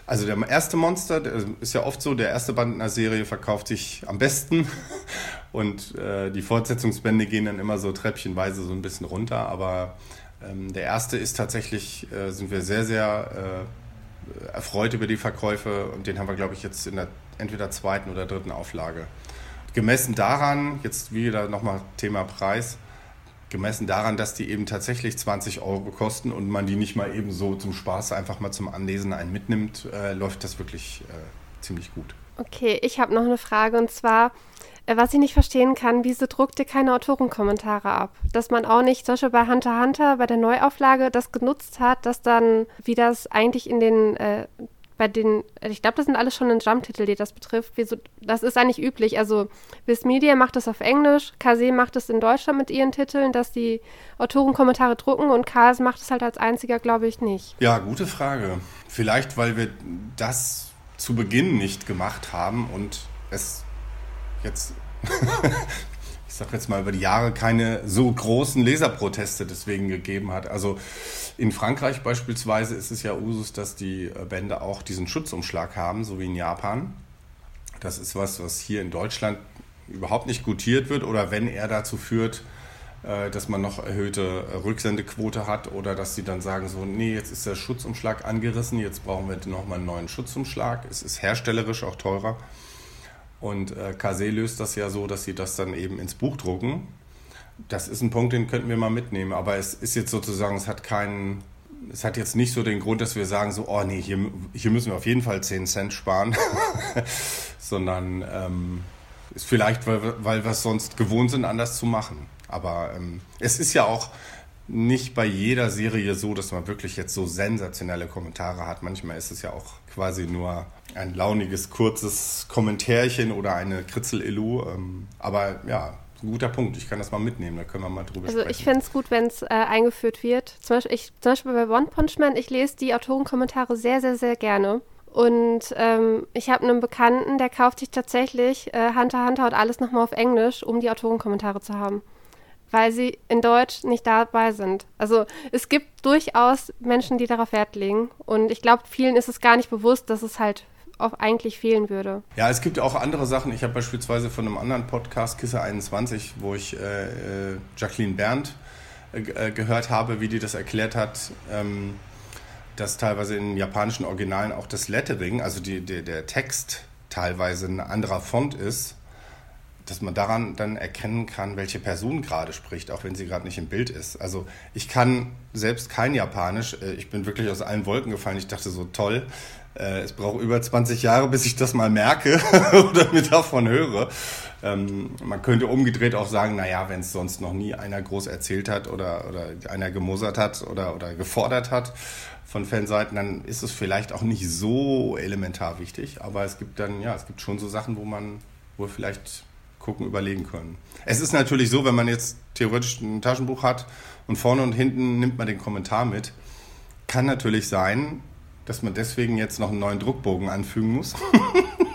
also der erste Monster, der ist ja oft so, der erste Band in einer Serie verkauft sich am besten und äh, die Fortsetzungsbände gehen dann immer so treppchenweise so ein bisschen runter, aber ähm, der erste ist tatsächlich, äh, sind wir sehr, sehr äh, erfreut über die Verkäufe und den haben wir, glaube ich, jetzt in der entweder zweiten oder dritten Auflage. Gemessen daran, jetzt wieder nochmal Thema Preis, gemessen daran, dass die eben tatsächlich 20 Euro kosten und man die nicht mal eben so zum Spaß einfach mal zum Anlesen einen mitnimmt, äh, läuft das wirklich äh, ziemlich gut. Okay, ich habe noch eine Frage und zwar, äh, was ich nicht verstehen kann, wieso druckt ihr keine Autorenkommentare ab? Dass man auch nicht, zum Beispiel bei Hunter Hunter, bei der Neuauflage, das genutzt hat, dass dann, wie das eigentlich in den äh, bei den, ich glaube, das sind alles schon ein Jump-Titel, die das betrifft. Wieso, das ist eigentlich üblich. Also Viz Media macht das auf Englisch, Kase macht es in Deutschland mit ihren Titeln, dass die Autorenkommentare drucken und Kase macht es halt als einziger, glaube ich, nicht. Ja, gute Frage. Vielleicht, weil wir das zu Beginn nicht gemacht haben und es jetzt sage jetzt mal über die Jahre keine so großen Leserproteste deswegen gegeben hat. Also in Frankreich beispielsweise ist es ja Usus, dass die äh, Bände auch diesen Schutzumschlag haben, so wie in Japan. Das ist was, was hier in Deutschland überhaupt nicht gutiert wird oder wenn er dazu führt, äh, dass man noch erhöhte äh, Rücksendequote hat oder dass sie dann sagen so, nee, jetzt ist der Schutzumschlag angerissen, jetzt brauchen wir nochmal einen neuen Schutzumschlag. Es ist herstellerisch auch teurer. Und äh, Kase löst das ja so, dass sie das dann eben ins Buch drucken. Das ist ein Punkt, den könnten wir mal mitnehmen. Aber es ist jetzt sozusagen, es hat keinen, es hat jetzt nicht so den Grund, dass wir sagen so, oh nee, hier, hier müssen wir auf jeden Fall 10 Cent sparen. Sondern ähm, ist vielleicht, weil, weil wir es sonst gewohnt sind, anders zu machen. Aber ähm, es ist ja auch nicht bei jeder Serie so, dass man wirklich jetzt so sensationelle Kommentare hat. Manchmal ist es ja auch quasi nur ein launiges, kurzes Kommentärchen oder eine Kritzel-Elu. Ähm, aber ja, ein guter Punkt. Ich kann das mal mitnehmen, da können wir mal drüber also sprechen. Also ich fände es gut, wenn es äh, eingeführt wird. Zum Beispiel, ich, zum Beispiel bei One Punch Man, ich lese die Autorenkommentare sehr, sehr, sehr gerne. Und ähm, ich habe einen Bekannten, der kauft sich tatsächlich äh, Hunter Hunter und alles nochmal auf Englisch, um die Autorenkommentare zu haben weil sie in Deutsch nicht dabei sind. Also es gibt durchaus Menschen, die darauf Wert legen. Und ich glaube, vielen ist es gar nicht bewusst, dass es halt eigentlich fehlen würde. Ja, es gibt auch andere Sachen. Ich habe beispielsweise von einem anderen Podcast, Kisse 21, wo ich äh, äh, Jacqueline Berndt äh, äh, gehört habe, wie die das erklärt hat, ähm, dass teilweise in japanischen Originalen auch das Lettering, also die, die, der Text teilweise ein anderer Font ist dass man daran dann erkennen kann, welche Person gerade spricht, auch wenn sie gerade nicht im Bild ist. Also ich kann selbst kein Japanisch. Äh, ich bin wirklich aus allen Wolken gefallen. Ich dachte so, toll, äh, es braucht über 20 Jahre, bis ich das mal merke oder mir davon höre. Ähm, man könnte umgedreht auch sagen, naja, wenn es sonst noch nie einer groß erzählt hat oder, oder einer gemosert hat oder, oder gefordert hat von Fanseiten, dann ist es vielleicht auch nicht so elementar wichtig. Aber es gibt dann, ja, es gibt schon so Sachen, wo man, wo vielleicht gucken, überlegen können. Es ist natürlich so, wenn man jetzt theoretisch ein Taschenbuch hat und vorne und hinten nimmt man den Kommentar mit, kann natürlich sein, dass man deswegen jetzt noch einen neuen Druckbogen anfügen muss.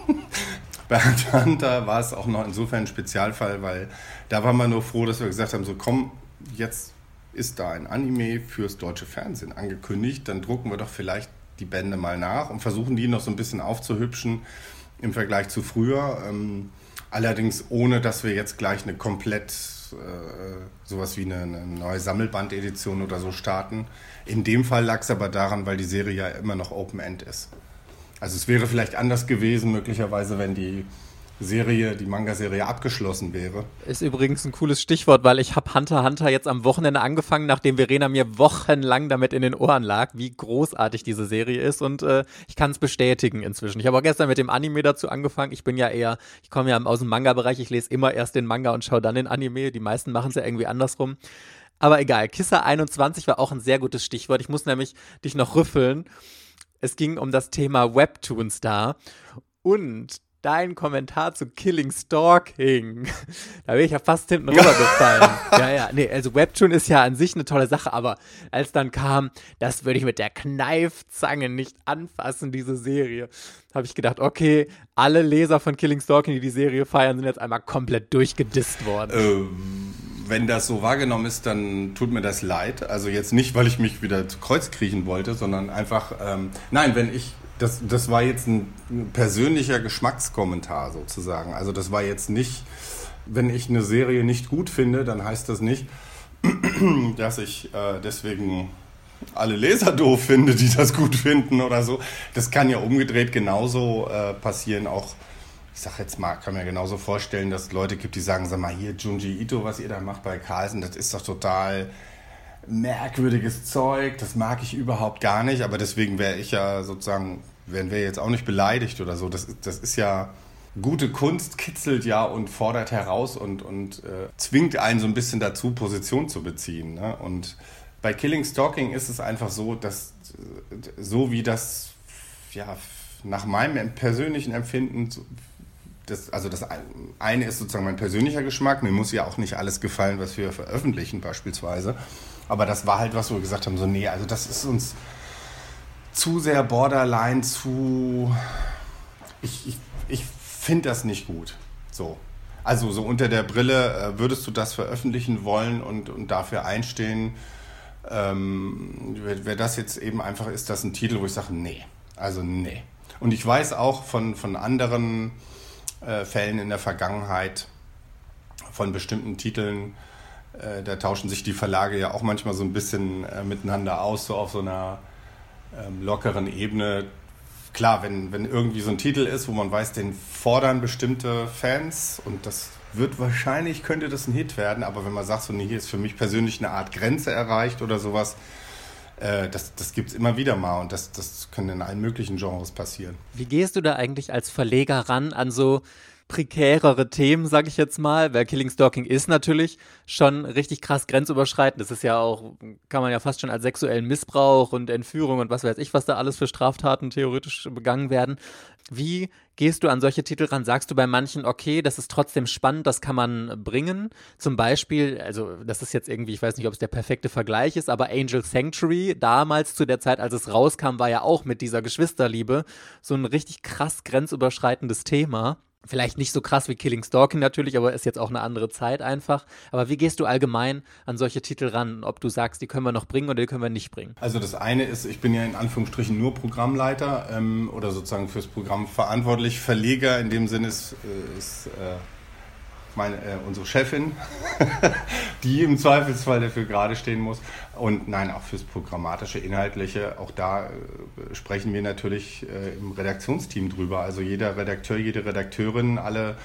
Bei Hunter war es auch noch insofern ein Spezialfall, weil da waren wir nur froh, dass wir gesagt haben, so komm, jetzt ist da ein Anime fürs deutsche Fernsehen angekündigt, dann drucken wir doch vielleicht die Bände mal nach und versuchen die noch so ein bisschen aufzuhübschen im Vergleich zu früher. Ähm, Allerdings ohne, dass wir jetzt gleich eine komplett äh, sowas wie eine, eine neue Sammelband-Edition oder so starten. In dem Fall lag es aber daran, weil die Serie ja immer noch Open-End ist. Also es wäre vielleicht anders gewesen, möglicherweise, wenn die Serie, die Manga-Serie abgeschlossen wäre. Ist übrigens ein cooles Stichwort, weil ich habe Hunter Hunter jetzt am Wochenende angefangen, nachdem Verena mir wochenlang damit in den Ohren lag, wie großartig diese Serie ist und äh, ich kann es bestätigen inzwischen. Ich habe auch gestern mit dem Anime dazu angefangen. Ich bin ja eher, ich komme ja aus dem Manga-Bereich, ich lese immer erst den Manga und schaue dann den Anime. Die meisten machen es ja irgendwie andersrum. Aber egal, Kissa 21 war auch ein sehr gutes Stichwort. Ich muss nämlich dich noch rüffeln. Es ging um das Thema Webtoons da. Und dein Kommentar zu Killing Stalking. Da bin ich ja fast hinten rübergefallen. ja, ja, nee, also Webtoon ist ja an sich eine tolle Sache, aber als dann kam, das würde ich mit der Kneifzange nicht anfassen, diese Serie, habe ich gedacht, okay, alle Leser von Killing Stalking, die die Serie feiern, sind jetzt einmal komplett durchgedisst worden. Ähm wenn das so wahrgenommen ist, dann tut mir das leid. Also jetzt nicht, weil ich mich wieder zu Kreuz kriechen wollte, sondern einfach, ähm, nein, wenn ich das, das war jetzt ein persönlicher Geschmackskommentar sozusagen. Also das war jetzt nicht, wenn ich eine Serie nicht gut finde, dann heißt das nicht, dass ich äh, deswegen alle Leser doof finde, die das gut finden oder so. Das kann ja umgedreht genauso äh, passieren, auch ich sag jetzt mal, kann mir genauso vorstellen, dass es Leute gibt, die sagen, sag mal, hier Junji Ito, was ihr da macht bei Carlsen, das ist doch total merkwürdiges Zeug, das mag ich überhaupt gar nicht, aber deswegen wäre ich ja sozusagen, wären wir jetzt auch nicht beleidigt oder so. Das, das ist ja, gute Kunst kitzelt ja und fordert heraus und, und äh, zwingt einen so ein bisschen dazu, Position zu beziehen. Ne? Und bei Killing Stalking ist es einfach so, dass so wie das ja nach meinem persönlichen Empfinden das, also das eine ist sozusagen mein persönlicher Geschmack. Mir muss ja auch nicht alles gefallen, was wir veröffentlichen beispielsweise. Aber das war halt was, wo wir gesagt haben, so nee, also das ist uns zu sehr borderline, zu... Ich, ich, ich finde das nicht gut. So. Also so unter der Brille, äh, würdest du das veröffentlichen wollen und, und dafür einstehen? Ähm, Wäre das jetzt eben einfach, ist das ein Titel, wo ich sage, nee. Also nee. Und ich weiß auch von, von anderen äh, Fällen in der Vergangenheit, von bestimmten Titeln, äh, da tauschen sich die Verlage ja auch manchmal so ein bisschen äh, miteinander aus, so auf so einer ähm, lockeren Ebene klar, wenn, wenn irgendwie so ein Titel ist, wo man weiß, den fordern bestimmte Fans und das wird wahrscheinlich, könnte das ein Hit werden, aber wenn man sagt, so, nee, hier ist für mich persönlich eine Art Grenze erreicht oder sowas, äh, das, das gibt es immer wieder mal und das, das kann in allen möglichen Genres passieren. Wie gehst du da eigentlich als Verleger ran an so prekärere Themen, sag ich jetzt mal, weil Killing Stalking ist natürlich schon richtig krass grenzüberschreitend. Das ist ja auch, kann man ja fast schon als sexuellen Missbrauch und Entführung und was weiß ich, was da alles für Straftaten theoretisch begangen werden. Wie gehst du an solche Titel ran? Sagst du bei manchen, okay, das ist trotzdem spannend, das kann man bringen? Zum Beispiel, also das ist jetzt irgendwie, ich weiß nicht, ob es der perfekte Vergleich ist, aber Angel Sanctuary, damals zu der Zeit, als es rauskam, war ja auch mit dieser Geschwisterliebe so ein richtig krass grenzüberschreitendes Thema. Vielleicht nicht so krass wie Killing Stalking natürlich, aber ist jetzt auch eine andere Zeit einfach. Aber wie gehst du allgemein an solche Titel ran? Ob du sagst, die können wir noch bringen oder die können wir nicht bringen? Also das eine ist, ich bin ja in Anführungsstrichen nur Programmleiter ähm, oder sozusagen fürs Programm verantwortlich. Verleger in dem Sinne ist, äh, ist äh, meine, äh, unsere Chefin, die im Zweifelsfall dafür gerade stehen muss. Und nein, auch fürs programmatische, inhaltliche, auch da äh, sprechen wir natürlich äh, im Redaktionsteam drüber. Also jeder Redakteur, jede Redakteurin, alle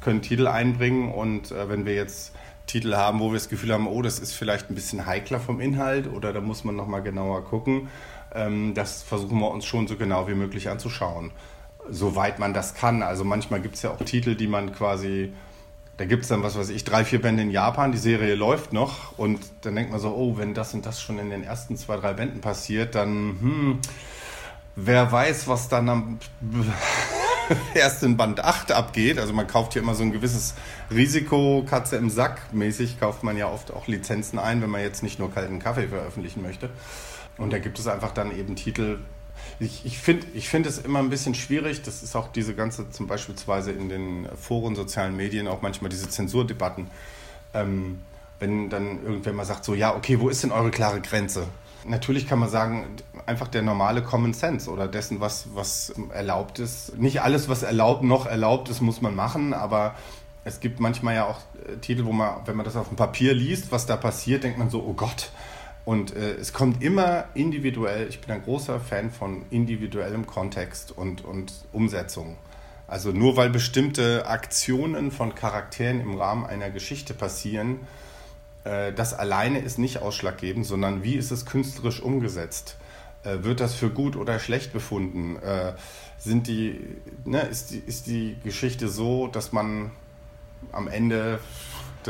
können Titel einbringen und äh, wenn wir jetzt Titel haben, wo wir das Gefühl haben, oh, das ist vielleicht ein bisschen heikler vom Inhalt oder da muss man nochmal genauer gucken, ähm, das versuchen wir uns schon so genau wie möglich anzuschauen. Soweit man das kann. Also manchmal gibt es ja auch Titel, die man quasi da gibt es dann, was weiß ich, drei, vier Bände in Japan, die Serie läuft noch und dann denkt man so, oh, wenn das und das schon in den ersten zwei, drei Bänden passiert, dann, hm, wer weiß, was dann am erst in Band 8 abgeht. Also man kauft hier immer so ein gewisses Risiko, Katze im Sack mäßig, kauft man ja oft auch Lizenzen ein, wenn man jetzt nicht nur kalten Kaffee veröffentlichen möchte. Und da gibt es einfach dann eben Titel, ich, ich finde ich find es immer ein bisschen schwierig. Das ist auch diese ganze, zum Beispiel in den Foren, sozialen Medien, auch manchmal diese Zensurdebatten. Ähm, wenn dann irgendwer mal sagt, so, ja, okay, wo ist denn eure klare Grenze? Natürlich kann man sagen, einfach der normale Common Sense oder dessen, was, was erlaubt ist. Nicht alles, was erlaubt, noch erlaubt ist, muss man machen, aber es gibt manchmal ja auch äh, Titel, wo man, wenn man das auf dem Papier liest, was da passiert, denkt man so, oh Gott, und äh, es kommt immer individuell, ich bin ein großer Fan von individuellem Kontext und, und Umsetzung. Also nur weil bestimmte Aktionen von Charakteren im Rahmen einer Geschichte passieren, äh, das alleine ist nicht ausschlaggebend, sondern wie ist es künstlerisch umgesetzt? Äh, wird das für gut oder schlecht befunden? Äh, sind die, ne, ist, die, ist die Geschichte so, dass man am Ende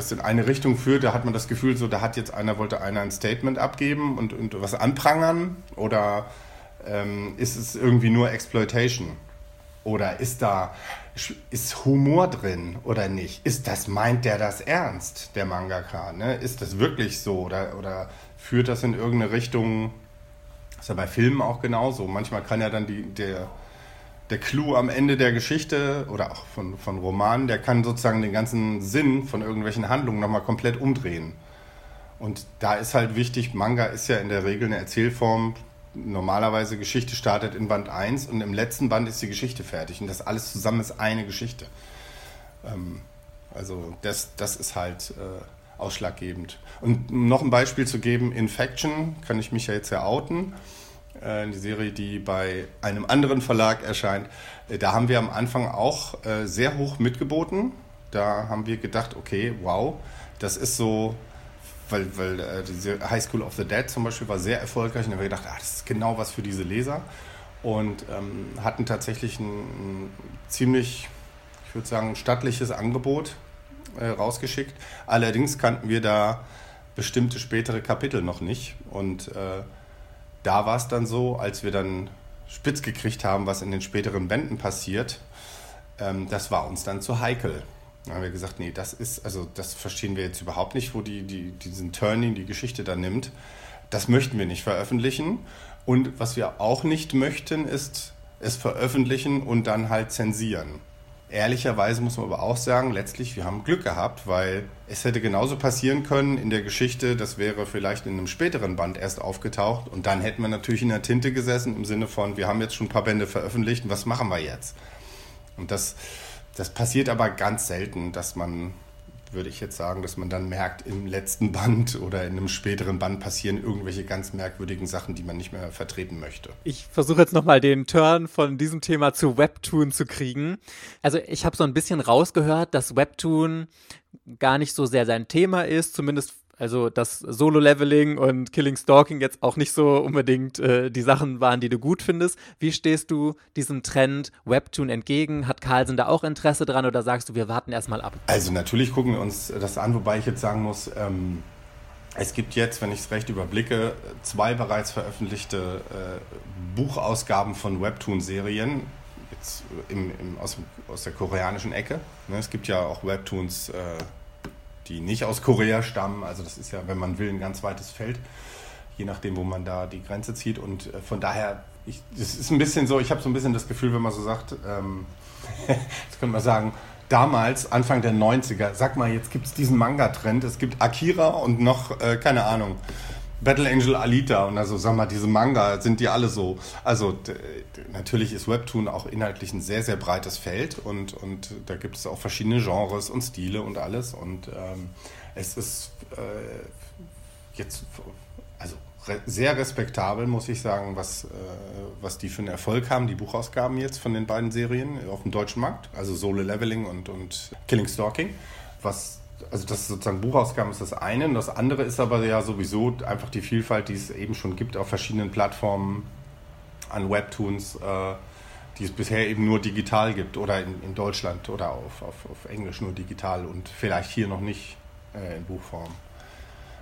das in eine Richtung führt, da hat man das Gefühl, so da hat jetzt einer, wollte einer ein Statement abgeben und, und was anprangern oder ähm, ist es irgendwie nur Exploitation? Oder ist da ist Humor drin oder nicht? Ist das, meint der das ernst, der Mangaka? Ne? Ist das wirklich so? Oder, oder führt das in irgendeine Richtung? Das ist ja bei Filmen auch genauso. Manchmal kann ja dann die, der, der Clou am Ende der Geschichte oder auch von, von Romanen, der kann sozusagen den ganzen Sinn von irgendwelchen Handlungen nochmal komplett umdrehen. Und da ist halt wichtig, Manga ist ja in der Regel eine Erzählform. Normalerweise Geschichte startet in Band 1 und im letzten Band ist die Geschichte fertig. Und das alles zusammen ist eine Geschichte. Ähm, also das, das ist halt äh, ausschlaggebend. Und um noch ein Beispiel zu geben, Infection kann ich mich ja jetzt ja outen. Äh, die Serie, die bei einem anderen Verlag erscheint. Äh, da haben wir am Anfang auch äh, sehr hoch mitgeboten. Da haben wir gedacht, okay, wow, das ist so, weil, weil diese High School of the Dead zum Beispiel war sehr erfolgreich und da haben wir gedacht, ah, das ist genau was für diese Leser und ähm, hatten tatsächlich ein, ein ziemlich, ich würde sagen, stattliches Angebot äh, rausgeschickt. Allerdings kannten wir da bestimmte spätere Kapitel noch nicht und äh, da war es dann so, als wir dann spitz gekriegt haben, was in den späteren Bänden passiert, ähm, das war uns dann zu heikel. Da haben wir gesagt, nee, das ist, also das verstehen wir jetzt überhaupt nicht, wo die, die diesen Turning, die Geschichte dann nimmt. Das möchten wir nicht veröffentlichen. Und was wir auch nicht möchten, ist es veröffentlichen und dann halt zensieren. Ehrlicherweise muss man aber auch sagen, letztlich, wir haben Glück gehabt, weil es hätte genauso passieren können in der Geschichte, das wäre vielleicht in einem späteren Band erst aufgetaucht und dann hätten wir natürlich in der Tinte gesessen im Sinne von, wir haben jetzt schon ein paar Bände veröffentlicht und was machen wir jetzt? Und das, das passiert aber ganz selten, dass man würde ich jetzt sagen, dass man dann merkt, im letzten Band oder in einem späteren Band passieren irgendwelche ganz merkwürdigen Sachen, die man nicht mehr vertreten möchte. Ich versuche jetzt nochmal den Turn von diesem Thema zu Webtoon zu kriegen. Also ich habe so ein bisschen rausgehört, dass Webtoon gar nicht so sehr sein Thema ist, zumindest also, dass Solo-Leveling und Killing Stalking jetzt auch nicht so unbedingt äh, die Sachen waren, die du gut findest. Wie stehst du diesem Trend Webtoon entgegen? Hat Carlsen da auch Interesse dran oder sagst du, wir warten erstmal ab? Also, natürlich gucken wir uns das an, wobei ich jetzt sagen muss, ähm, es gibt jetzt, wenn ich es recht überblicke, zwei bereits veröffentlichte äh, Buchausgaben von Webtoon-Serien. Jetzt im, im, aus, aus, der koreanischen Ecke. Ne, es gibt ja auch Webtoons. Äh, die nicht aus Korea stammen. Also das ist ja, wenn man will, ein ganz weites Feld, je nachdem, wo man da die Grenze zieht. Und äh, von daher, es ist ein bisschen so, ich habe so ein bisschen das Gefühl, wenn man so sagt, ähm, jetzt könnte man sagen, damals, Anfang der 90er, sag mal, jetzt gibt es diesen Manga-Trend, es gibt Akira und noch, äh, keine Ahnung, Battle Angel Alita und also sag mal, diese Manga, sind die alle so? Also natürlich ist Webtoon auch inhaltlich ein sehr, sehr breites Feld und, und da gibt es auch verschiedene Genres und Stile und alles und ähm, es ist äh, jetzt also re sehr respektabel, muss ich sagen, was, äh, was die für einen Erfolg haben, die Buchausgaben jetzt von den beiden Serien auf dem deutschen Markt, also Solo Leveling und, und Killing Stalking, was also das sozusagen Buchausgaben ist das eine. Und das andere ist aber ja sowieso einfach die Vielfalt, die es eben schon gibt auf verschiedenen Plattformen an Webtoons, äh, die es bisher eben nur digital gibt oder in, in Deutschland oder auf, auf, auf Englisch nur digital und vielleicht hier noch nicht äh, in Buchform.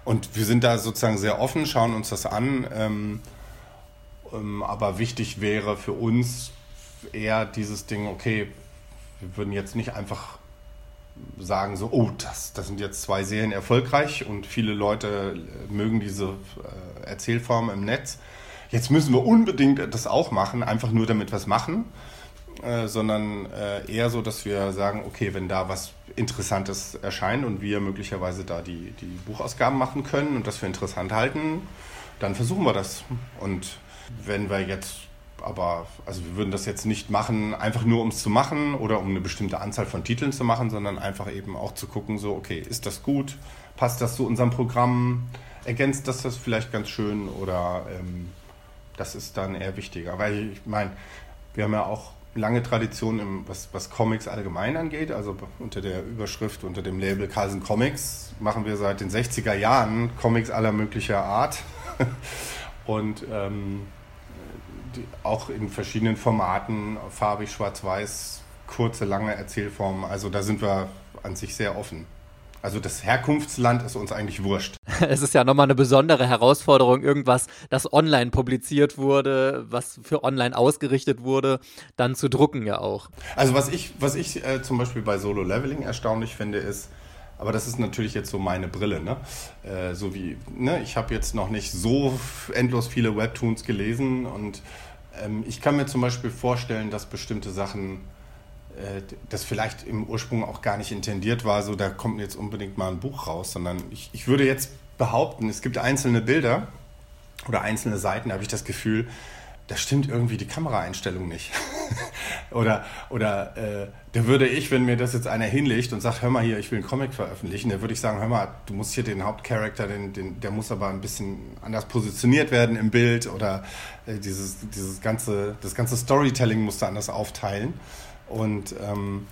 Und wir sind da sozusagen sehr offen, schauen uns das an. Ähm, ähm, aber wichtig wäre für uns eher dieses Ding, okay, wir würden jetzt nicht einfach sagen so, oh, das, das sind jetzt zwei Serien erfolgreich und viele Leute mögen diese äh, Erzählform im Netz. Jetzt müssen wir unbedingt das auch machen, einfach nur damit es machen, äh, sondern äh, eher so, dass wir sagen, okay, wenn da was Interessantes erscheint und wir möglicherweise da die, die Buchausgaben machen können und das für interessant halten, dann versuchen wir das. Und wenn wir jetzt aber also wir würden das jetzt nicht machen, einfach nur um es zu machen oder um eine bestimmte Anzahl von Titeln zu machen, sondern einfach eben auch zu gucken, so, okay, ist das gut? Passt das zu unserem Programm? Ergänzt das das vielleicht ganz schön oder ähm, das ist dann eher wichtiger? Weil ich meine, wir haben ja auch lange Tradition, im, was, was Comics allgemein angeht. Also unter der Überschrift, unter dem Label Carlsen Comics machen wir seit den 60er Jahren Comics aller möglicher Art. Und ähm, auch in verschiedenen Formaten, farbig, schwarz-weiß, kurze, lange Erzählformen. Also da sind wir an sich sehr offen. Also das Herkunftsland ist uns eigentlich wurscht. Es ist ja nochmal eine besondere Herausforderung, irgendwas, das online publiziert wurde, was für online ausgerichtet wurde, dann zu drucken ja auch. Also was ich, was ich äh, zum Beispiel bei Solo Leveling erstaunlich finde, ist, aber das ist natürlich jetzt so meine Brille, ne? Äh, so wie, ne, ich habe jetzt noch nicht so endlos viele Webtoons gelesen und ähm, ich kann mir zum Beispiel vorstellen, dass bestimmte Sachen, äh, das vielleicht im Ursprung auch gar nicht intendiert war, so da kommt jetzt unbedingt mal ein Buch raus, sondern ich, ich würde jetzt behaupten, es gibt einzelne Bilder oder einzelne Seiten, da habe ich das Gefühl, da stimmt irgendwie die Kameraeinstellung nicht. oder oder äh, da würde ich, wenn mir das jetzt einer hinlegt und sagt, hör mal hier, ich will einen Comic veröffentlichen, da würde ich sagen, hör mal, du musst hier den Hauptcharakter, den, den, der muss aber ein bisschen anders positioniert werden im Bild oder äh, dieses, dieses ganze, das ganze Storytelling musst du anders aufteilen. Und ähm,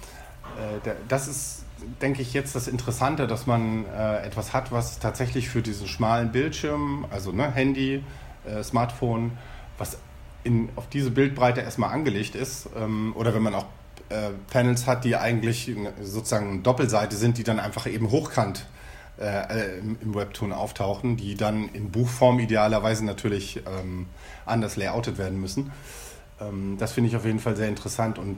äh, das ist, denke ich, jetzt das Interessante, dass man äh, etwas hat, was tatsächlich für diesen schmalen Bildschirm, also ne, Handy, äh, Smartphone, was in, auf diese Bildbreite erstmal angelegt ist. Ähm, oder wenn man auch äh, Panels hat, die eigentlich sozusagen Doppelseite sind, die dann einfach eben hochkant äh, im, im, Webtoon auftauchen, die dann in Buchform idealerweise natürlich ähm, anders layoutet werden müssen. Ähm, das finde ich auf jeden Fall sehr interessant. Und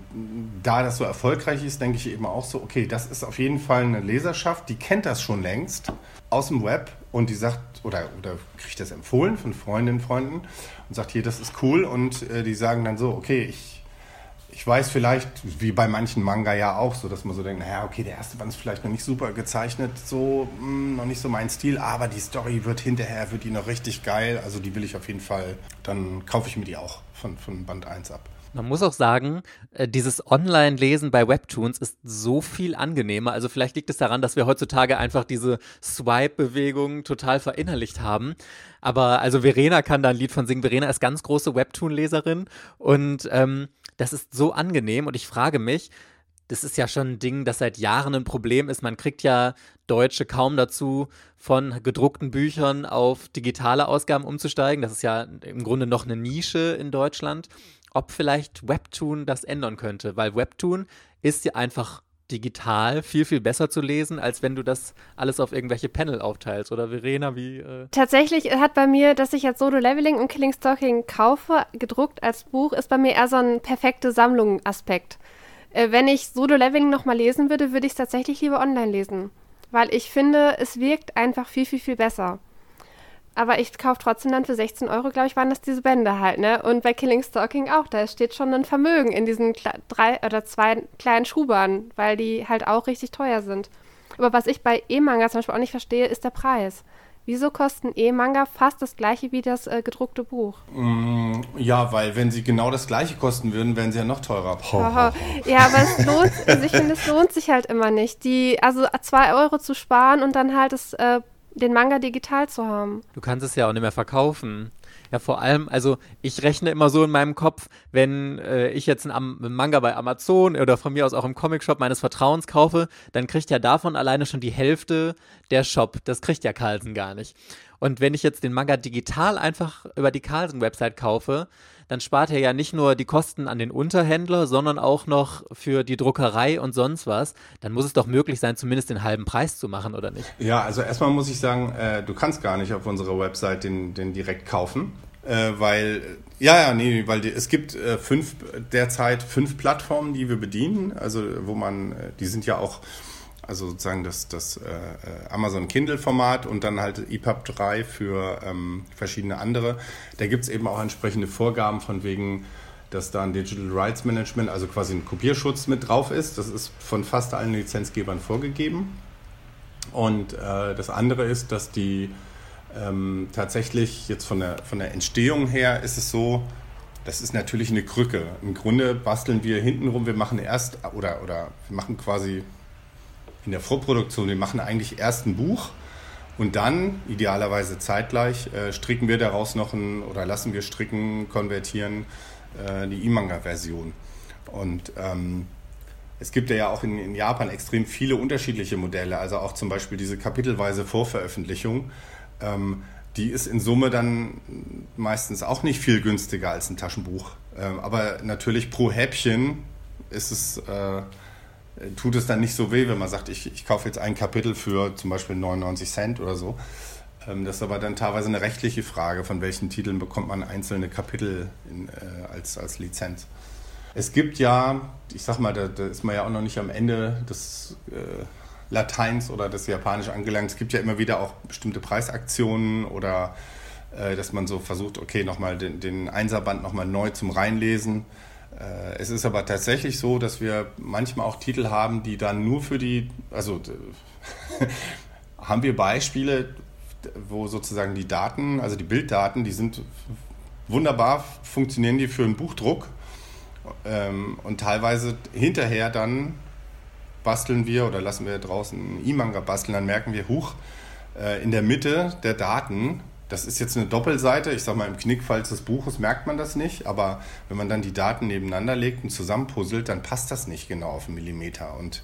da das so erfolgreich ist, denke ich eben auch so, okay, das ist auf jeden Fall eine Leserschaft, die kennt das schon längst aus dem Web und die sagt, oder, oder kriegt das empfohlen von Freundinnen und Freunden und sagt, hier, das ist cool. Und äh, die sagen dann so, okay, ich, ich weiß vielleicht, wie bei manchen Manga ja auch, so dass man so denkt, naja, okay, der erste Band ist vielleicht noch nicht super gezeichnet, so mh, hm, noch nicht so mein Stil, aber die Story wird hinterher, wird die noch richtig geil. Also die will ich auf jeden Fall, dann kaufe ich mir die auch von, von Band 1 ab. Man muss auch sagen, äh, dieses Online-Lesen bei Webtoons ist so viel angenehmer. Also vielleicht liegt es daran, dass wir heutzutage einfach diese Swipe-Bewegung total verinnerlicht haben. Aber also Verena kann da ein Lied von singen. Verena ist ganz große Webtoon-Leserin und ähm, das ist so angenehm. Und ich frage mich, das ist ja schon ein Ding, das seit Jahren ein Problem ist. Man kriegt ja Deutsche kaum dazu, von gedruckten Büchern auf digitale Ausgaben umzusteigen. Das ist ja im Grunde noch eine Nische in Deutschland ob vielleicht Webtoon das ändern könnte, weil Webtoon ist ja einfach digital viel, viel besser zu lesen, als wenn du das alles auf irgendwelche Panel aufteilst. Oder Verena, wie. Äh Tatsächlich hat bei mir, dass ich jetzt Solo Leveling und Killing Stalking kaufe, gedruckt als Buch, ist bei mir eher so ein perfekte Sammlung-Aspekt. Äh, wenn ich Solo Leveling nochmal lesen würde, würde ich es tatsächlich lieber online lesen. Weil ich finde, es wirkt einfach viel, viel, viel besser. Aber ich kaufe trotzdem dann für 16 Euro, glaube ich, waren das diese Bände halt, ne? Und bei Killing Stalking auch, da steht schon ein Vermögen in diesen drei oder zwei kleinen Schubern, weil die halt auch richtig teuer sind. Aber was ich bei E-Manga zum Beispiel auch nicht verstehe, ist der Preis. Wieso kosten E-Manga fast das gleiche wie das äh, gedruckte Buch? Mm, ja, weil wenn sie genau das gleiche kosten würden, wären sie ja noch teurer. Ho, ho, ho. Ja, aber es lohnt, also ich finde, es lohnt sich halt immer nicht. Die, also zwei Euro zu sparen und dann halt das äh, den Manga digital zu haben. Du kannst es ja auch nicht mehr verkaufen. Ja, vor allem, also ich rechne immer so in meinem Kopf, wenn äh, ich jetzt einen, einen, Manga bei Amazon oder von mir aus auch im Comicshop meines Vertrauens kaufe, dann kriegt ja davon alleine schon die Hälfte der Shop. Das kriegt ja Carlsen gar nicht. Und wenn ich jetzt den Manga digital einfach über die Carlsen-Website kaufe, dann spart er ja nicht nur die Kosten an den Unterhändler, sondern auch noch für die Druckerei und sonst was. Dann muss es doch möglich sein, zumindest den halben Preis zu machen, oder nicht? Ja, also erstmal muss ich sagen, äh, du kannst gar nicht auf unserer Website den, den direkt kaufen. Äh, weil, ja, ja, nee, weil die, es gibt äh, fünf, derzeit fünf Plattformen, die wir bedienen, also wo man, äh, die sind ja auch also sozusagen das, das äh, äh Amazon Kindle-Format und dann halt EPUB 3 für ähm, verschiedene andere. Da gibt es eben auch entsprechende Vorgaben von wegen, dass da ein Digital Rights Management, also quasi ein Kopierschutz mit drauf ist. Das ist von fast allen Lizenzgebern vorgegeben. Und äh, das andere ist, dass die ähm, tatsächlich jetzt von der, von der Entstehung her ist es so, das ist natürlich eine Krücke. Im Grunde basteln wir hintenrum, wir machen erst oder, oder wir machen quasi in der Vorproduktion, wir machen eigentlich erst ein Buch und dann, idealerweise zeitgleich, äh, stricken wir daraus noch ein, oder lassen wir stricken, konvertieren, äh, die E-Manga-Version. Und ähm, es gibt ja auch in, in, Japan extrem viele unterschiedliche Modelle, also auch zum Beispiel diese kapitelweise Vorveröffentlichung. Ähm, die ist in Summe dann meistens auch nicht viel günstiger als ein Taschenbuch. Ähm, aber natürlich pro Häppchen ist es äh, tut es dann nicht so weh, wenn man sagt, ich, ich kaufe jetzt ein Kapitel für zum Beispiel 99 Cent oder so. Ähm, das ist aber dann teilweise eine rechtliche Frage, von welchen Titeln bekommt man einzelne Kapitel in, äh, als, als Lizenz. Es gibt ja, ich sag mal, da, da ist man ja auch noch nicht am Ende des äh, Lateins oder des Japanisch angelangt. Es gibt ja immer wieder auch bestimmte Preisaktionen oder äh, dass man so versucht, okay, nochmal den, den Einserband nochmal neu zum Reinlesen es ist aber tatsächlich so, dass wir manchmal auch Titel haben, die dann nur für die, also haben wir Beispiele, wo sozusagen die Daten, also die Bilddaten, die sind wunderbar funktionieren die für einen Buchdruck. Ähm, und teilweise hinterher dann basteln wir oder lassen wir draußen einen E-Manga basteln, dann merken wir, huch, äh, in der Mitte der Daten, das ist jetzt eine Doppelseite, ich sag mal im Knickfall des Buches merkt man das nicht, aber wenn man dann die Daten nebeneinander legt und zusammenpuzzelt, dann passt das nicht genau auf einen Millimeter. Und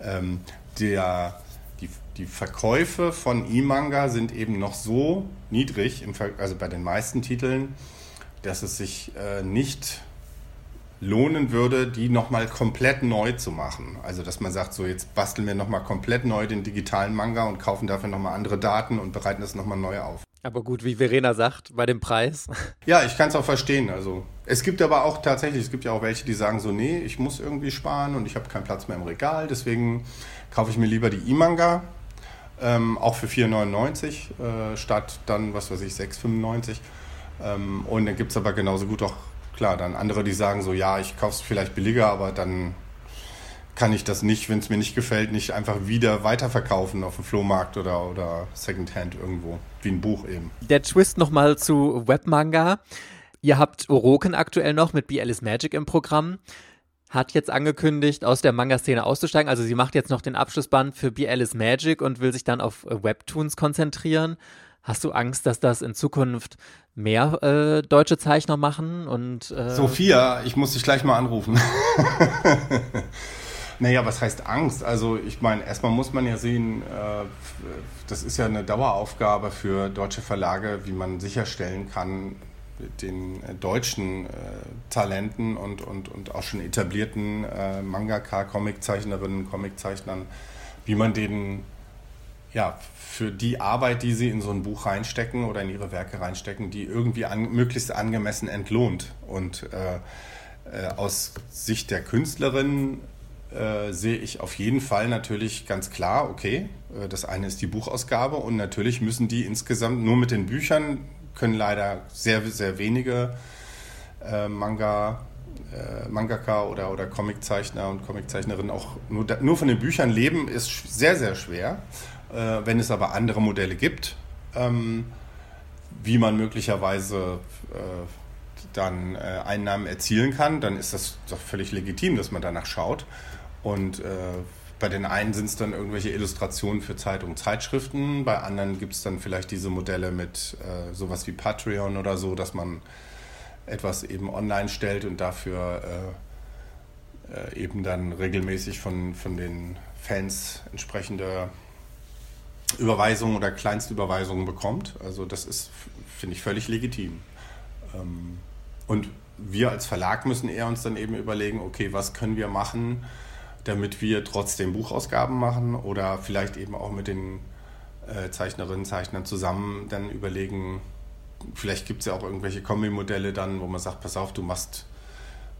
ähm, der, die, die Verkäufe von E-Manga sind eben noch so niedrig, im, also bei den meisten Titeln, dass es sich äh, nicht lohnen würde, die nochmal komplett neu zu machen. Also dass man sagt, so jetzt basteln wir nochmal komplett neu den digitalen Manga und kaufen dafür nochmal andere Daten und bereiten das nochmal neu auf. Aber gut, wie Verena sagt, bei dem Preis. Ja, ich kann es auch verstehen. Also es gibt aber auch tatsächlich, es gibt ja auch welche, die sagen so, nee, ich muss irgendwie sparen und ich habe keinen Platz mehr im Regal, deswegen kaufe ich mir lieber die E-Manga, ähm, auch für 4,99 äh, statt dann, was weiß ich, 6,95. Ähm, und dann gibt es aber genauso gut auch klar, dann andere, die sagen so, ja, ich kaufe es vielleicht billiger, aber dann kann ich das nicht, wenn es mir nicht gefällt, nicht einfach wieder weiterverkaufen auf dem Flohmarkt oder, oder Secondhand irgendwo, wie ein Buch eben. Der Twist nochmal zu Webmanga. Ihr habt Oroken aktuell noch mit BL is Magic im Programm. Hat jetzt angekündigt, aus der Manga-Szene auszusteigen. Also sie macht jetzt noch den Abschlussband für BL is Magic und will sich dann auf Webtoons konzentrieren. Hast du Angst, dass das in Zukunft mehr äh, deutsche Zeichner machen? Und, äh Sophia, ich muss dich gleich mal anrufen. naja, was heißt Angst? Also ich meine, erstmal muss man ja sehen, äh, das ist ja eine Daueraufgabe für deutsche Verlage, wie man sicherstellen kann, den äh, deutschen äh, Talenten und, und, und auch schon etablierten äh, Mangaka, Comiczeichnerinnen, Comiczeichnern, wie man denen ja, für die Arbeit, die sie in so ein Buch reinstecken oder in ihre Werke reinstecken, die irgendwie an, möglichst angemessen entlohnt. Und äh, äh, aus Sicht der Künstlerin äh, sehe ich auf jeden Fall natürlich ganz klar, okay, äh, das eine ist die Buchausgabe und natürlich müssen die insgesamt nur mit den Büchern können leider sehr, sehr wenige äh, Manga äh, Mangaka oder, oder Comiczeichner und Comiczeichnerinnen auch nur, nur von den Büchern leben, ist sehr, sehr schwer. Äh, wenn es aber andere Modelle gibt, ähm, wie man möglicherweise äh, dann äh, Einnahmen erzielen kann, dann ist das doch völlig legitim, dass man danach schaut. Und bei den einen sind es dann irgendwelche Illustrationen für Zeitungen, Zeitschriften, bei anderen gibt es dann vielleicht diese Modelle mit sowas wie Patreon oder so, dass man etwas eben online stellt und dafür eben dann regelmäßig von, von den Fans entsprechende Überweisungen oder Kleinstüberweisungen bekommt. Also das ist, finde ich, völlig legitim. Ähm, und wir als Verlag müssen eher uns dann eben überlegen, okay, was können wir machen, damit wir trotzdem Buchausgaben machen oder vielleicht eben auch mit den äh, Zeichnerinnen, Zeichnern zusammen dann überlegen, vielleicht gibt es ja auch irgendwelche Kombi-Modelle dann, wo man sagt, pass auf, du machst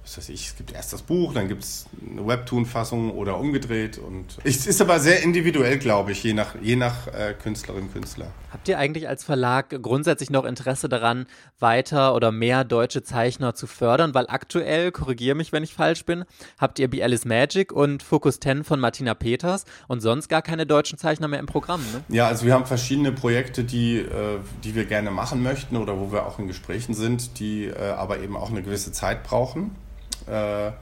was weiß ich, es gibt erst das Buch, dann gibt es eine Webtoon-Fassung oder umgedreht. Und es ist aber sehr individuell, glaube ich, je nach, je nach äh, Künstlerin, Künstler. Habt ihr eigentlich als Verlag grundsätzlich noch Interesse daran, weiter oder mehr deutsche Zeichner zu fördern? Weil aktuell, korrigiere mich, wenn ich falsch bin, habt ihr Be Alice Magic und Focus 10 von Martina Peters und sonst gar keine deutschen Zeichner mehr im Programm, ne? Ja, also wir haben verschiedene Projekte, die, äh, die wir gerne machen möchten oder wo wir auch in Gesprächen sind, die äh, aber eben auch eine gewisse Zeit brauchen. Äh,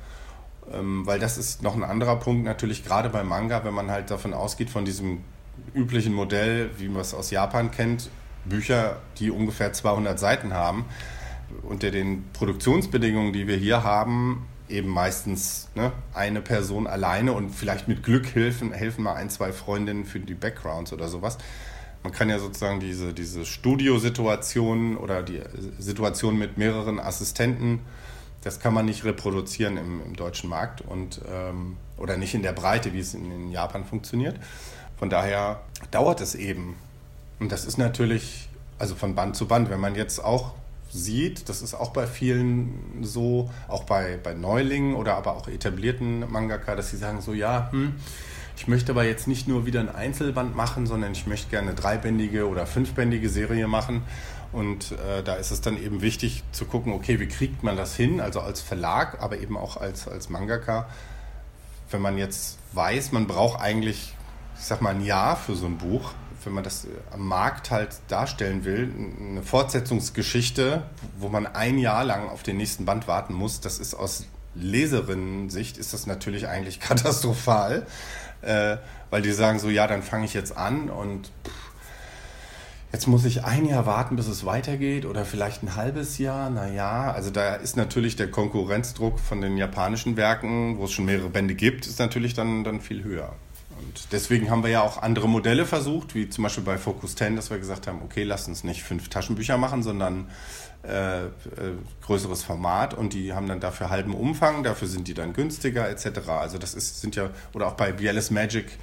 ähm, weil das ist noch ein anderer Punkt natürlich, gerade beim Manga, wenn man halt davon ausgeht, von diesem üblichen Modell, wie man es aus Japan kennt, Bücher, die ungefähr 200 Seiten haben, unter den Produktionsbedingungen, die wir hier haben, eben meistens ne, eine Person alleine und vielleicht mit Glück helfen, helfen mal ein, zwei Freundinnen für die Backgrounds oder sowas. Man kann ja sozusagen diese, diese Studiosituation oder die Situation mit mehreren Assistenten das kann man nicht reproduzieren im, im deutschen Markt und, ähm, oder nicht in der Breite, wie es in, in, Japan funktioniert. Von daher dauert es eben. Und das ist natürlich, also von Band zu Band, wenn man jetzt auch sieht, das ist auch bei vielen so, auch bei, bei Neulingen oder aber auch etablierten Mangaka, dass sie sagen so, ja, hm, ich möchte aber jetzt nicht nur wieder ein Einzelband machen, sondern ich möchte gerne eine dreibändige oder fünfbändige Serie machen. Und äh, da ist es dann eben wichtig zu gucken, okay, wie kriegt man das hin, also als Verlag, aber eben auch als, als Mangaka, wenn man jetzt weiß, man braucht eigentlich, ich sag mal, ein Jahr für so ein Buch, wenn man das am Markt halt darstellen will, eine Fortsetzungsgeschichte, wo man ein Jahr lang auf den nächsten Band warten muss, das ist aus Leserinnen-Sicht ist das natürlich eigentlich katastrophal, äh, weil die sagen so, ja, dann fange ich jetzt an und pff, Jetzt muss ich ein Jahr warten, bis es weitergeht oder vielleicht ein halbes Jahr. Naja, also da ist natürlich der Konkurrenzdruck von den japanischen Werken, wo es schon mehrere Bände gibt, ist natürlich dann, dann viel höher. Und deswegen haben wir ja auch andere Modelle versucht, wie zum Beispiel bei Focus 10, dass wir gesagt haben, okay, lass uns nicht fünf Taschenbücher machen, sondern äh, äh, größeres Format und die haben dann dafür halben Umfang, dafür sind die dann günstiger etc. Also das ist, sind ja, oder auch bei BLS Magic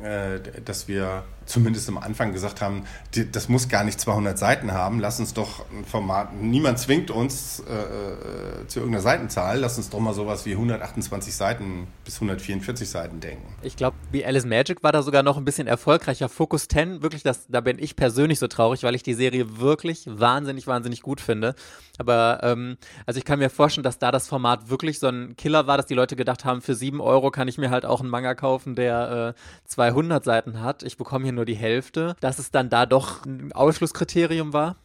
äh, dass wir zumindest am Anfang gesagt haben, das muss gar nicht 200 Seiten haben, lass uns doch ein Format, niemand zwingt uns äh, äh, zu irgendeiner Seitenzahl, lass uns doch mal sowas wie 128 Seiten bis 144 Seiten denken. Ich glaube, wie Alice Magic war da sogar noch ein bisschen erfolgreicher. Focus 10, wirklich, das, da bin ich persönlich so traurig, weil ich die Serie wirklich wahnsinnig, wahnsinnig gut finde. Aber ähm, also ich kann mir vorstellen, dass da das Format wirklich so ein Killer war, dass die Leute gedacht haben, für 7 Euro kann ich mir halt auch einen Manga kaufen, der äh, 200 Seiten hat. Ich bekomme hier nur die Hälfte. Dass es dann da doch ein Ausschlusskriterium war?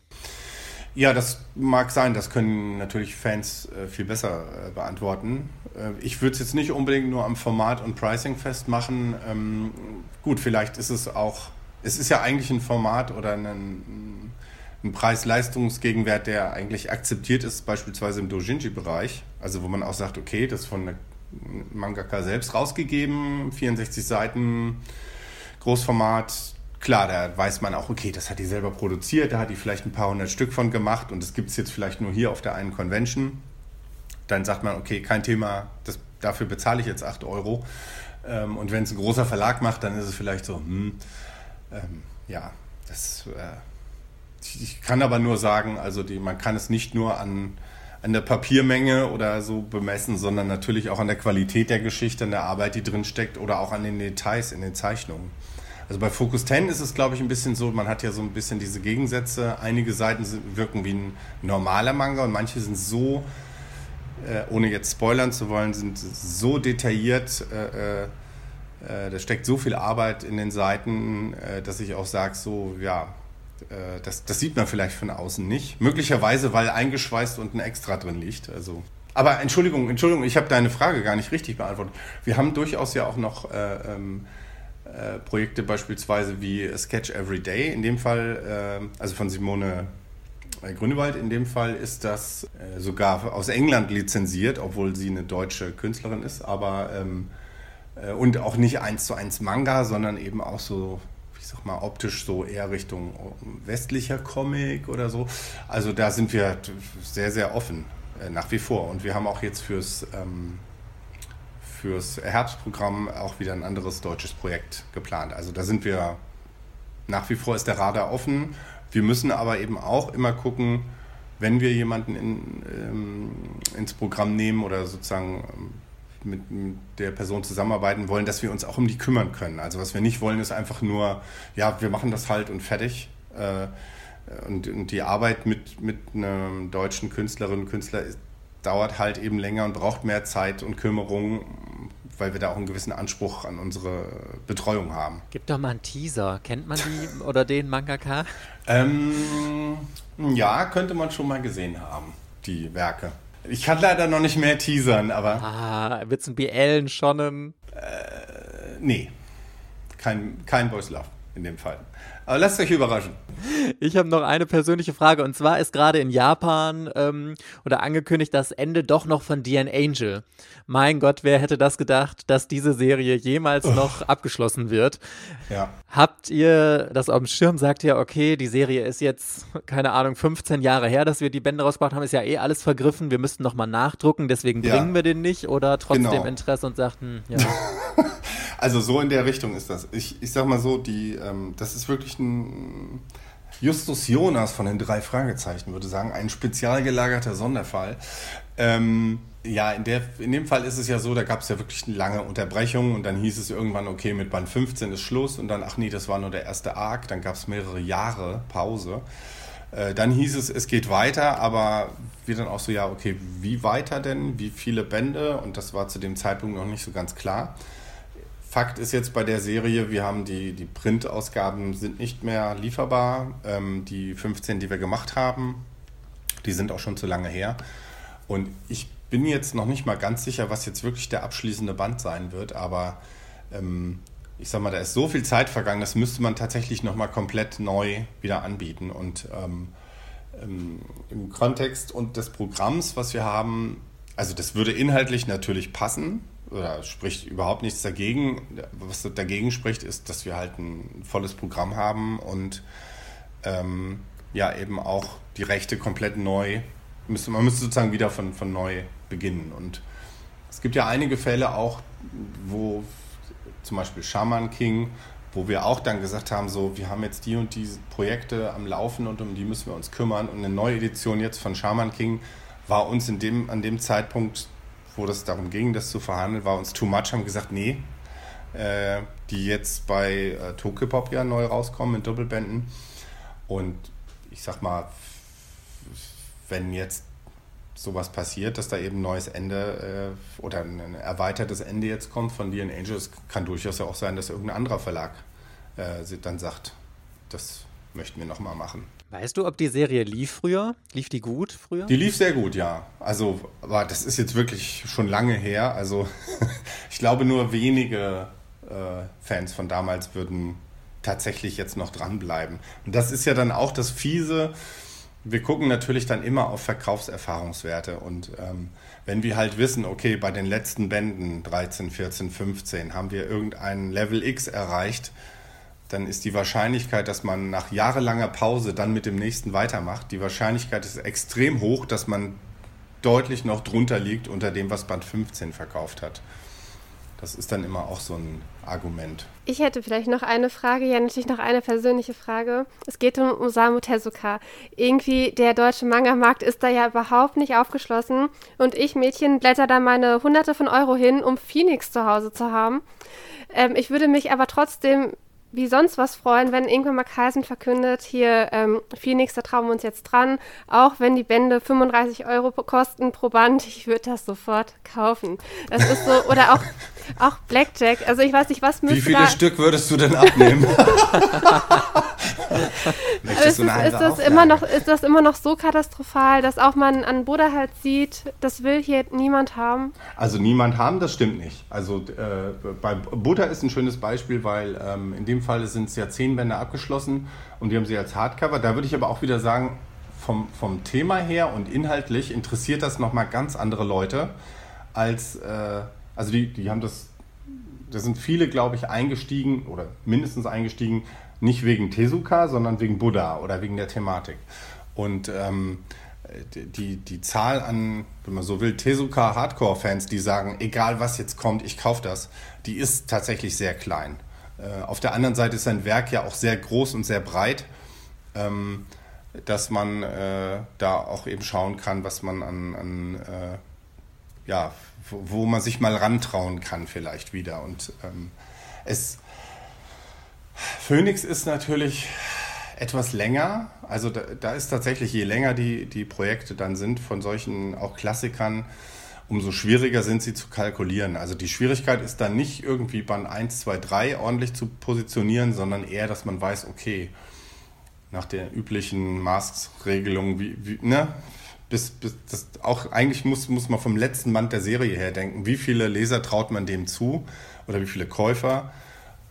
Ja, das mag sein. Das können natürlich Fans äh, viel besser äh, beantworten. Äh, ich würde es jetzt nicht unbedingt nur am Format und Pricing festmachen. Ähm, gut, vielleicht ist es auch, es ist ja eigentlich ein Format oder ein, ein Preis-Leistungsgegenwert, der eigentlich akzeptiert ist, beispielsweise im Dojinji-Bereich. Also wo man auch sagt, okay, das ist von der Mangaka selbst rausgegeben, 64 Seiten, Großformat. Klar, da weiß man auch, okay, das hat die selber produziert, da hat die vielleicht ein paar hundert Stück von gemacht und das gibt es jetzt vielleicht nur hier auf der einen Convention. Dann sagt man, okay, kein Thema, das, dafür bezahle ich jetzt 8 Euro. Ähm, und wenn es ein großer Verlag macht, dann ist es vielleicht so, hm, ähm, ja, das äh, ich kann aber nur sagen, also die, man kann es nicht nur an, an der Papiermenge oder so bemessen, sondern natürlich auch an der Qualität der Geschichte, an der Arbeit, die drin steckt oder auch an den Details in den Zeichnungen. Also bei Focus 10 ist es, glaube ich, ein bisschen so, man hat ja so ein bisschen diese Gegensätze. Einige Seiten wirken wie ein normaler Manga und manche sind so, äh, ohne jetzt spoilern zu wollen, sind so detailliert, äh, äh, äh da steckt so viel Arbeit in den Seiten, äh, dass ich auch sage, so, ja, äh, das, das sieht man vielleicht von außen nicht. Möglicherweise, weil eingeschweißt und ein Extra drin liegt. Also. Aber Entschuldigung, Entschuldigung, ich habe deine Frage gar nicht richtig beantwortet. Wir haben durchaus ja auch noch äh, ähm, äh, Projekte beispielsweise wie Sketch Every Day. In dem Fall, äh, also von Simone äh, Grünewald. In dem Fall ist das äh, sogar aus England lizenziert, obwohl sie eine deutsche Künstlerin ist, aber ähm, und auch nicht eins zu eins Manga, sondern eben auch so ich sag mal, optisch so eher Richtung westlicher Comic oder so. Also da sind wir sehr, sehr offen äh, nach wie vor. Und wir haben auch jetzt fürs, ähm, fürs Herbstprogramm auch wieder ein anderes deutsches Projekt geplant. Also da sind wir, nach wie vor ist der Radar offen. Wir müssen aber eben auch immer gucken, wenn wir jemanden in, ähm, ins Programm nehmen oder sozusagen ähm, mit der Person zusammenarbeiten wollen, dass wir uns auch um die kümmern können. Also was wir nicht wollen, ist einfach nur, ja, wir machen das halt und fertig. Äh, und, und die Arbeit mit, mit einem deutschen Künstlerin und Künstler ist, dauert halt eben länger und braucht mehr Zeit und Kümmerung, weil wir da auch einen gewissen Anspruch an unsere Betreuung haben. Gib doch mal einen Teaser. Kennt man die oder den Mangaka? Ähm, ja, könnte man schon mal gesehen haben, die Werke. Ich kann leider noch nicht mehr teasern, aber. Ah, wird's ein BL schon Äh, nee. Kein, kein Boys Love in dem Fall. Aber lasst euch überraschen. Ich habe noch eine persönliche Frage und zwar ist gerade in Japan ähm, oder angekündigt das Ende doch noch von Dian Angel. Mein Gott, wer hätte das gedacht, dass diese Serie jemals oh. noch abgeschlossen wird? Ja. Habt ihr das auf dem Schirm? Sagt ihr, okay, die Serie ist jetzt, keine Ahnung, 15 Jahre her, dass wir die Bände rausgebracht haben, ist ja eh alles vergriffen, wir müssten nochmal nachdrucken, deswegen ja. bringen wir den nicht oder trotzdem genau. Interesse und sagten, hm, ja. also so in der Richtung ist das. Ich, ich sag mal so, die, ähm, das ist wirklich ein Justus Jonas von den drei Fragezeichen würde sagen, ein spezial gelagerter Sonderfall. Ähm, ja, in, der, in dem Fall ist es ja so, da gab es ja wirklich lange Unterbrechung und dann hieß es irgendwann, okay, mit Band 15 ist Schluss und dann, ach nee, das war nur der erste Arc, dann gab es mehrere Jahre Pause. Äh, dann hieß es, es geht weiter, aber wir dann auch so, ja, okay, wie weiter denn? Wie viele Bände? Und das war zu dem Zeitpunkt noch nicht so ganz klar. Fakt ist jetzt bei der Serie, wir haben die, die Printausgaben sind nicht mehr lieferbar. Ähm, die 15, die wir gemacht haben, die sind auch schon zu lange her. Und ich bin jetzt noch nicht mal ganz sicher, was jetzt wirklich der abschließende Band sein wird, aber ähm, ich sag mal, da ist so viel Zeit vergangen, das müsste man tatsächlich nochmal komplett neu wieder anbieten. Und ähm, ähm, im Kontext und des Programms, was wir haben, also das würde inhaltlich natürlich passen, oder spricht überhaupt nichts dagegen. Was dagegen spricht, ist, dass wir halt ein volles Programm haben und ähm, ja eben auch die Rechte komplett neu, müsste, man müsste sozusagen wieder von, von neu beginnen. Und es gibt ja einige Fälle auch, wo zum Beispiel Shaman King, wo wir auch dann gesagt haben, so, wir haben jetzt die und die Projekte am Laufen und um die müssen wir uns kümmern. Und eine neue Edition jetzt von Shaman King war uns in dem, an dem Zeitpunkt, wo das darum ging, das zu verhandeln, war uns too much, haben gesagt, nee, äh, die jetzt bei äh, Tokyo ja neu rauskommen in Doppelbänden. Und ich sag mal, wenn jetzt sowas passiert, dass da eben ein neues Ende äh, oder ein erweitertes Ende jetzt kommt von Leon Angels, kann durchaus ja auch sein, dass irgendein anderer Verlag äh, dann sagt, das möchten wir nochmal machen. Weißt du, ob die Serie lief früher? Lief die gut früher? Die lief sehr gut, ja. Also, aber das ist jetzt wirklich schon lange her. Also, ich glaube, nur wenige äh, Fans von damals würden tatsächlich jetzt noch dranbleiben. Und das ist ja dann auch das Fiese wir gucken natürlich dann immer auf Verkaufserfahrungswerte und ähm, wenn wir halt wissen, okay, bei den letzten Bänden 13, 14, 15 haben wir irgendein Level X erreicht, dann ist die Wahrscheinlichkeit, dass man nach jahrelanger Pause dann mit dem nächsten weitermacht, die Wahrscheinlichkeit ist extrem hoch, dass man deutlich noch drunter liegt unter dem, was Band 15 verkauft hat. Das ist dann immer auch so ein Argument. Ich hätte vielleicht noch eine Frage, ja natürlich noch eine persönliche Frage. Es geht um Osamu Tezuka. Irgendwie der deutsche Manga-Markt ist da ja überhaupt nicht aufgeschlossen und ich Mädchen blätter da meine hunderte von Euro hin, um Phoenix zu Hause zu haben. Ähm, ich würde mich aber trotzdem wie sonst was freuen, wenn irgendwann mal Carlsen verkündet, hier ähm, Phoenix, da trauen wir uns jetzt dran, auch wenn die Bände 35 Euro kosten pro Band, ich würde das sofort kaufen. Das ist so, oder auch, auch Blackjack, also ich weiß nicht, was müsste Wie viele Stück würdest du denn abnehmen? ist, ist, das immer noch, ist das immer noch so katastrophal, dass auch man an Buddha halt sieht, das will hier niemand haben? Also niemand haben, das stimmt nicht. Also äh, bei Buddha ist ein schönes Beispiel, weil ähm, in dem Fall sind es ja zehn Bände abgeschlossen und die haben sie als Hardcover. Da würde ich aber auch wieder sagen, vom, vom Thema her und inhaltlich interessiert das nochmal ganz andere Leute als, äh, also die, die haben das, da sind viele, glaube ich, eingestiegen oder mindestens eingestiegen, nicht wegen Tezuka, sondern wegen Buddha oder wegen der Thematik. Und ähm, die, die Zahl an, wenn man so will, Tezuka Hardcore-Fans, die sagen, egal was jetzt kommt, ich kaufe das, die ist tatsächlich sehr klein. Äh, auf der anderen Seite ist sein Werk ja auch sehr groß und sehr breit, ähm, dass man äh, da auch eben schauen kann, was man an, an äh, ja, wo, wo, man sich mal rantrauen kann vielleicht wieder. Und ähm, es Phoenix ist natürlich etwas länger. Also da, da, ist tatsächlich, je länger die, die Projekte dann sind von solchen auch Klassikern, umso schwieriger sind sie zu kalkulieren. Also die Schwierigkeit ist dann nicht irgendwie Band 1, 2, 3 ordentlich zu positionieren, sondern eher, dass man weiß, okay, nach der üblichen Maßregelung, wie, wie, ne? Bis, bis das auch eigentlich muss, muss man vom letzten Band der Serie her denken, wie viele Leser traut man dem zu oder wie viele Käufer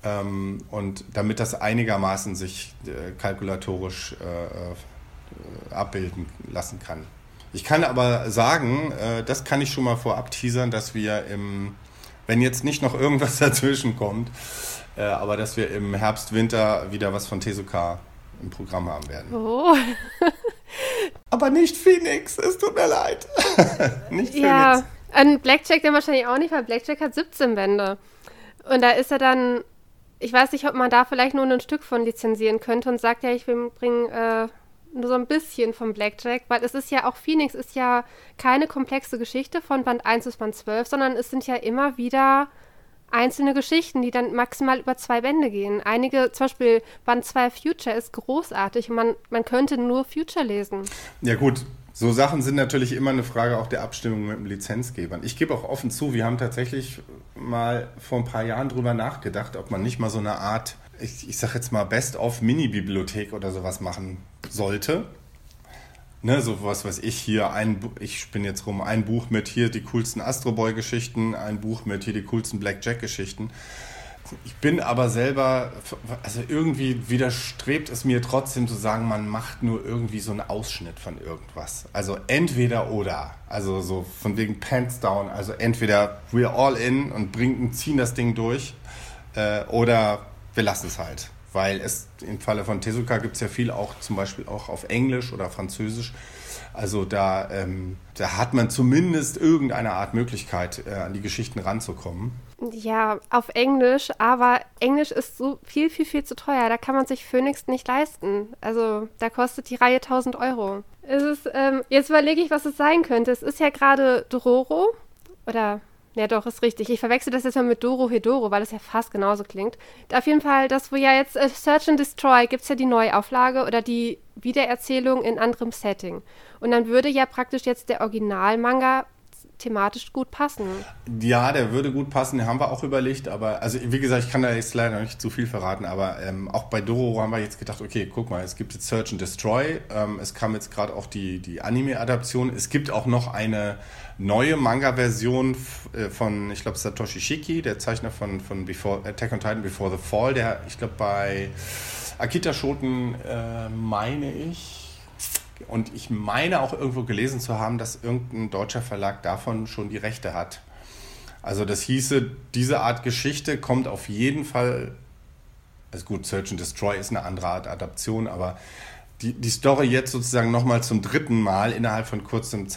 ähm, und damit das einigermaßen sich äh, kalkulatorisch äh, äh, abbilden lassen kann. Ich kann aber sagen, äh, das kann ich schon mal vorab teasern, dass wir im, wenn jetzt nicht noch irgendwas dazwischen kommt, äh, aber dass wir im Herbst, Winter wieder was von Tezuka im Programm haben werden. Oh. aber nicht Phoenix, es tut mir leid. nicht Phoenix. Ja, ein Blackjack dann wahrscheinlich auch nicht, weil Blackjack hat 17 Bände. Und da ist er dann ich weiß nicht, ob man da vielleicht nur ein Stück von lizenzieren könnte und sagt, ja, ich will bringen äh, nur so ein bisschen vom Blackjack, weil es ist ja auch Phoenix ist ja keine komplexe Geschichte von Band 1 bis Band 12, sondern es sind ja immer wieder einzelne Geschichten, die dann maximal über zwei Bände gehen. Einige, zum Beispiel Band 2 Future ist großartig und man, man könnte nur Future lesen. Ja gut, so Sachen sind natürlich immer eine Frage auch der Abstimmung mit dem Lizenzgebern. Ich gebe auch offen zu, wir haben tatsächlich mal vor ein paar Jahren drüber nachgedacht, ob man nicht mal so eine Art, ich, ich sag jetzt mal, Best-of-Mini-Bibliothek oder sowas machen sollte. Ne, so was weiß ich hier, ein, ich spinne jetzt rum, ein Buch mit hier die coolsten Astro Boy-Geschichten, ein Buch mit hier die coolsten Blackjack-Geschichten. Ich bin aber selber, also irgendwie widerstrebt es mir trotzdem zu sagen, man macht nur irgendwie so einen Ausschnitt von irgendwas. Also entweder oder. Also so von wegen Pants down. Also entweder we're all in und bringen, ziehen das Ding durch äh, oder wir lassen es halt. Weil es im Falle von Tezuka gibt es ja viel auch zum Beispiel auch auf Englisch oder Französisch. Also da, ähm, da hat man zumindest irgendeine Art Möglichkeit, äh, an die Geschichten ranzukommen. Ja, auf Englisch, aber Englisch ist so viel, viel, viel zu teuer. Da kann man sich Phoenix nicht leisten. Also da kostet die Reihe 1000 Euro. Es ist, ähm, jetzt überlege ich, was es sein könnte. Es ist ja gerade Dororo. Oder, ja doch, ist richtig. Ich verwechsel das jetzt mal mit Doro Hedoro, weil es ja fast genauso klingt. Auf jeden Fall, das, wo ja jetzt äh, Search and Destroy, gibt es ja die Neuauflage oder die Wiedererzählung in anderem Setting. Und dann würde ja praktisch jetzt der Originalmanga thematisch gut passen. Ja, der würde gut passen, den haben wir auch überlegt, aber also wie gesagt, ich kann da jetzt leider nicht zu viel verraten, aber ähm, auch bei Doro haben wir jetzt gedacht, okay, guck mal, es gibt jetzt Search and Destroy, ähm, es kam jetzt gerade auch die, die Anime-Adaption, es gibt auch noch eine neue Manga-Version äh, von, ich glaube, Satoshi Shiki, der Zeichner von, von Before, Attack on Titan Before the Fall, der, ich glaube, bei Akita Shoten, äh, meine ich, und ich meine auch irgendwo gelesen zu haben, dass irgendein deutscher Verlag davon schon die Rechte hat. Also das hieße, diese Art Geschichte kommt auf jeden Fall, also gut, Search and Destroy ist eine andere Art Adaption, aber die, die Story jetzt sozusagen nochmal zum dritten Mal innerhalb von kurzem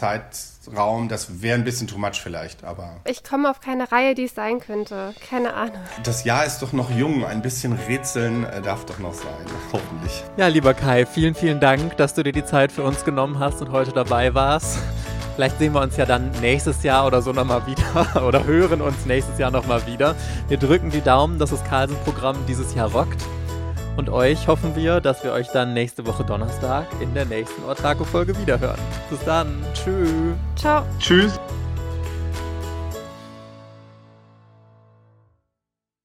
Zeitraum, das wäre ein bisschen too much vielleicht, aber. Ich komme auf keine Reihe, die es sein könnte. Keine Ahnung. Das Jahr ist doch noch jung, ein bisschen Rätseln äh, darf doch noch sein, hoffentlich. Ja, lieber Kai, vielen, vielen Dank, dass du dir die Zeit für uns genommen hast und heute dabei warst. Vielleicht sehen wir uns ja dann nächstes Jahr oder so nochmal wieder oder hören uns nächstes Jahr nochmal wieder. Wir drücken die Daumen, dass das Carlsen-Programm dieses Jahr rockt. Und euch hoffen wir, dass wir euch dann nächste Woche Donnerstag in der nächsten Ortaco-Folge wiederhören. Bis dann. Tschüss. Ciao. Tschüss.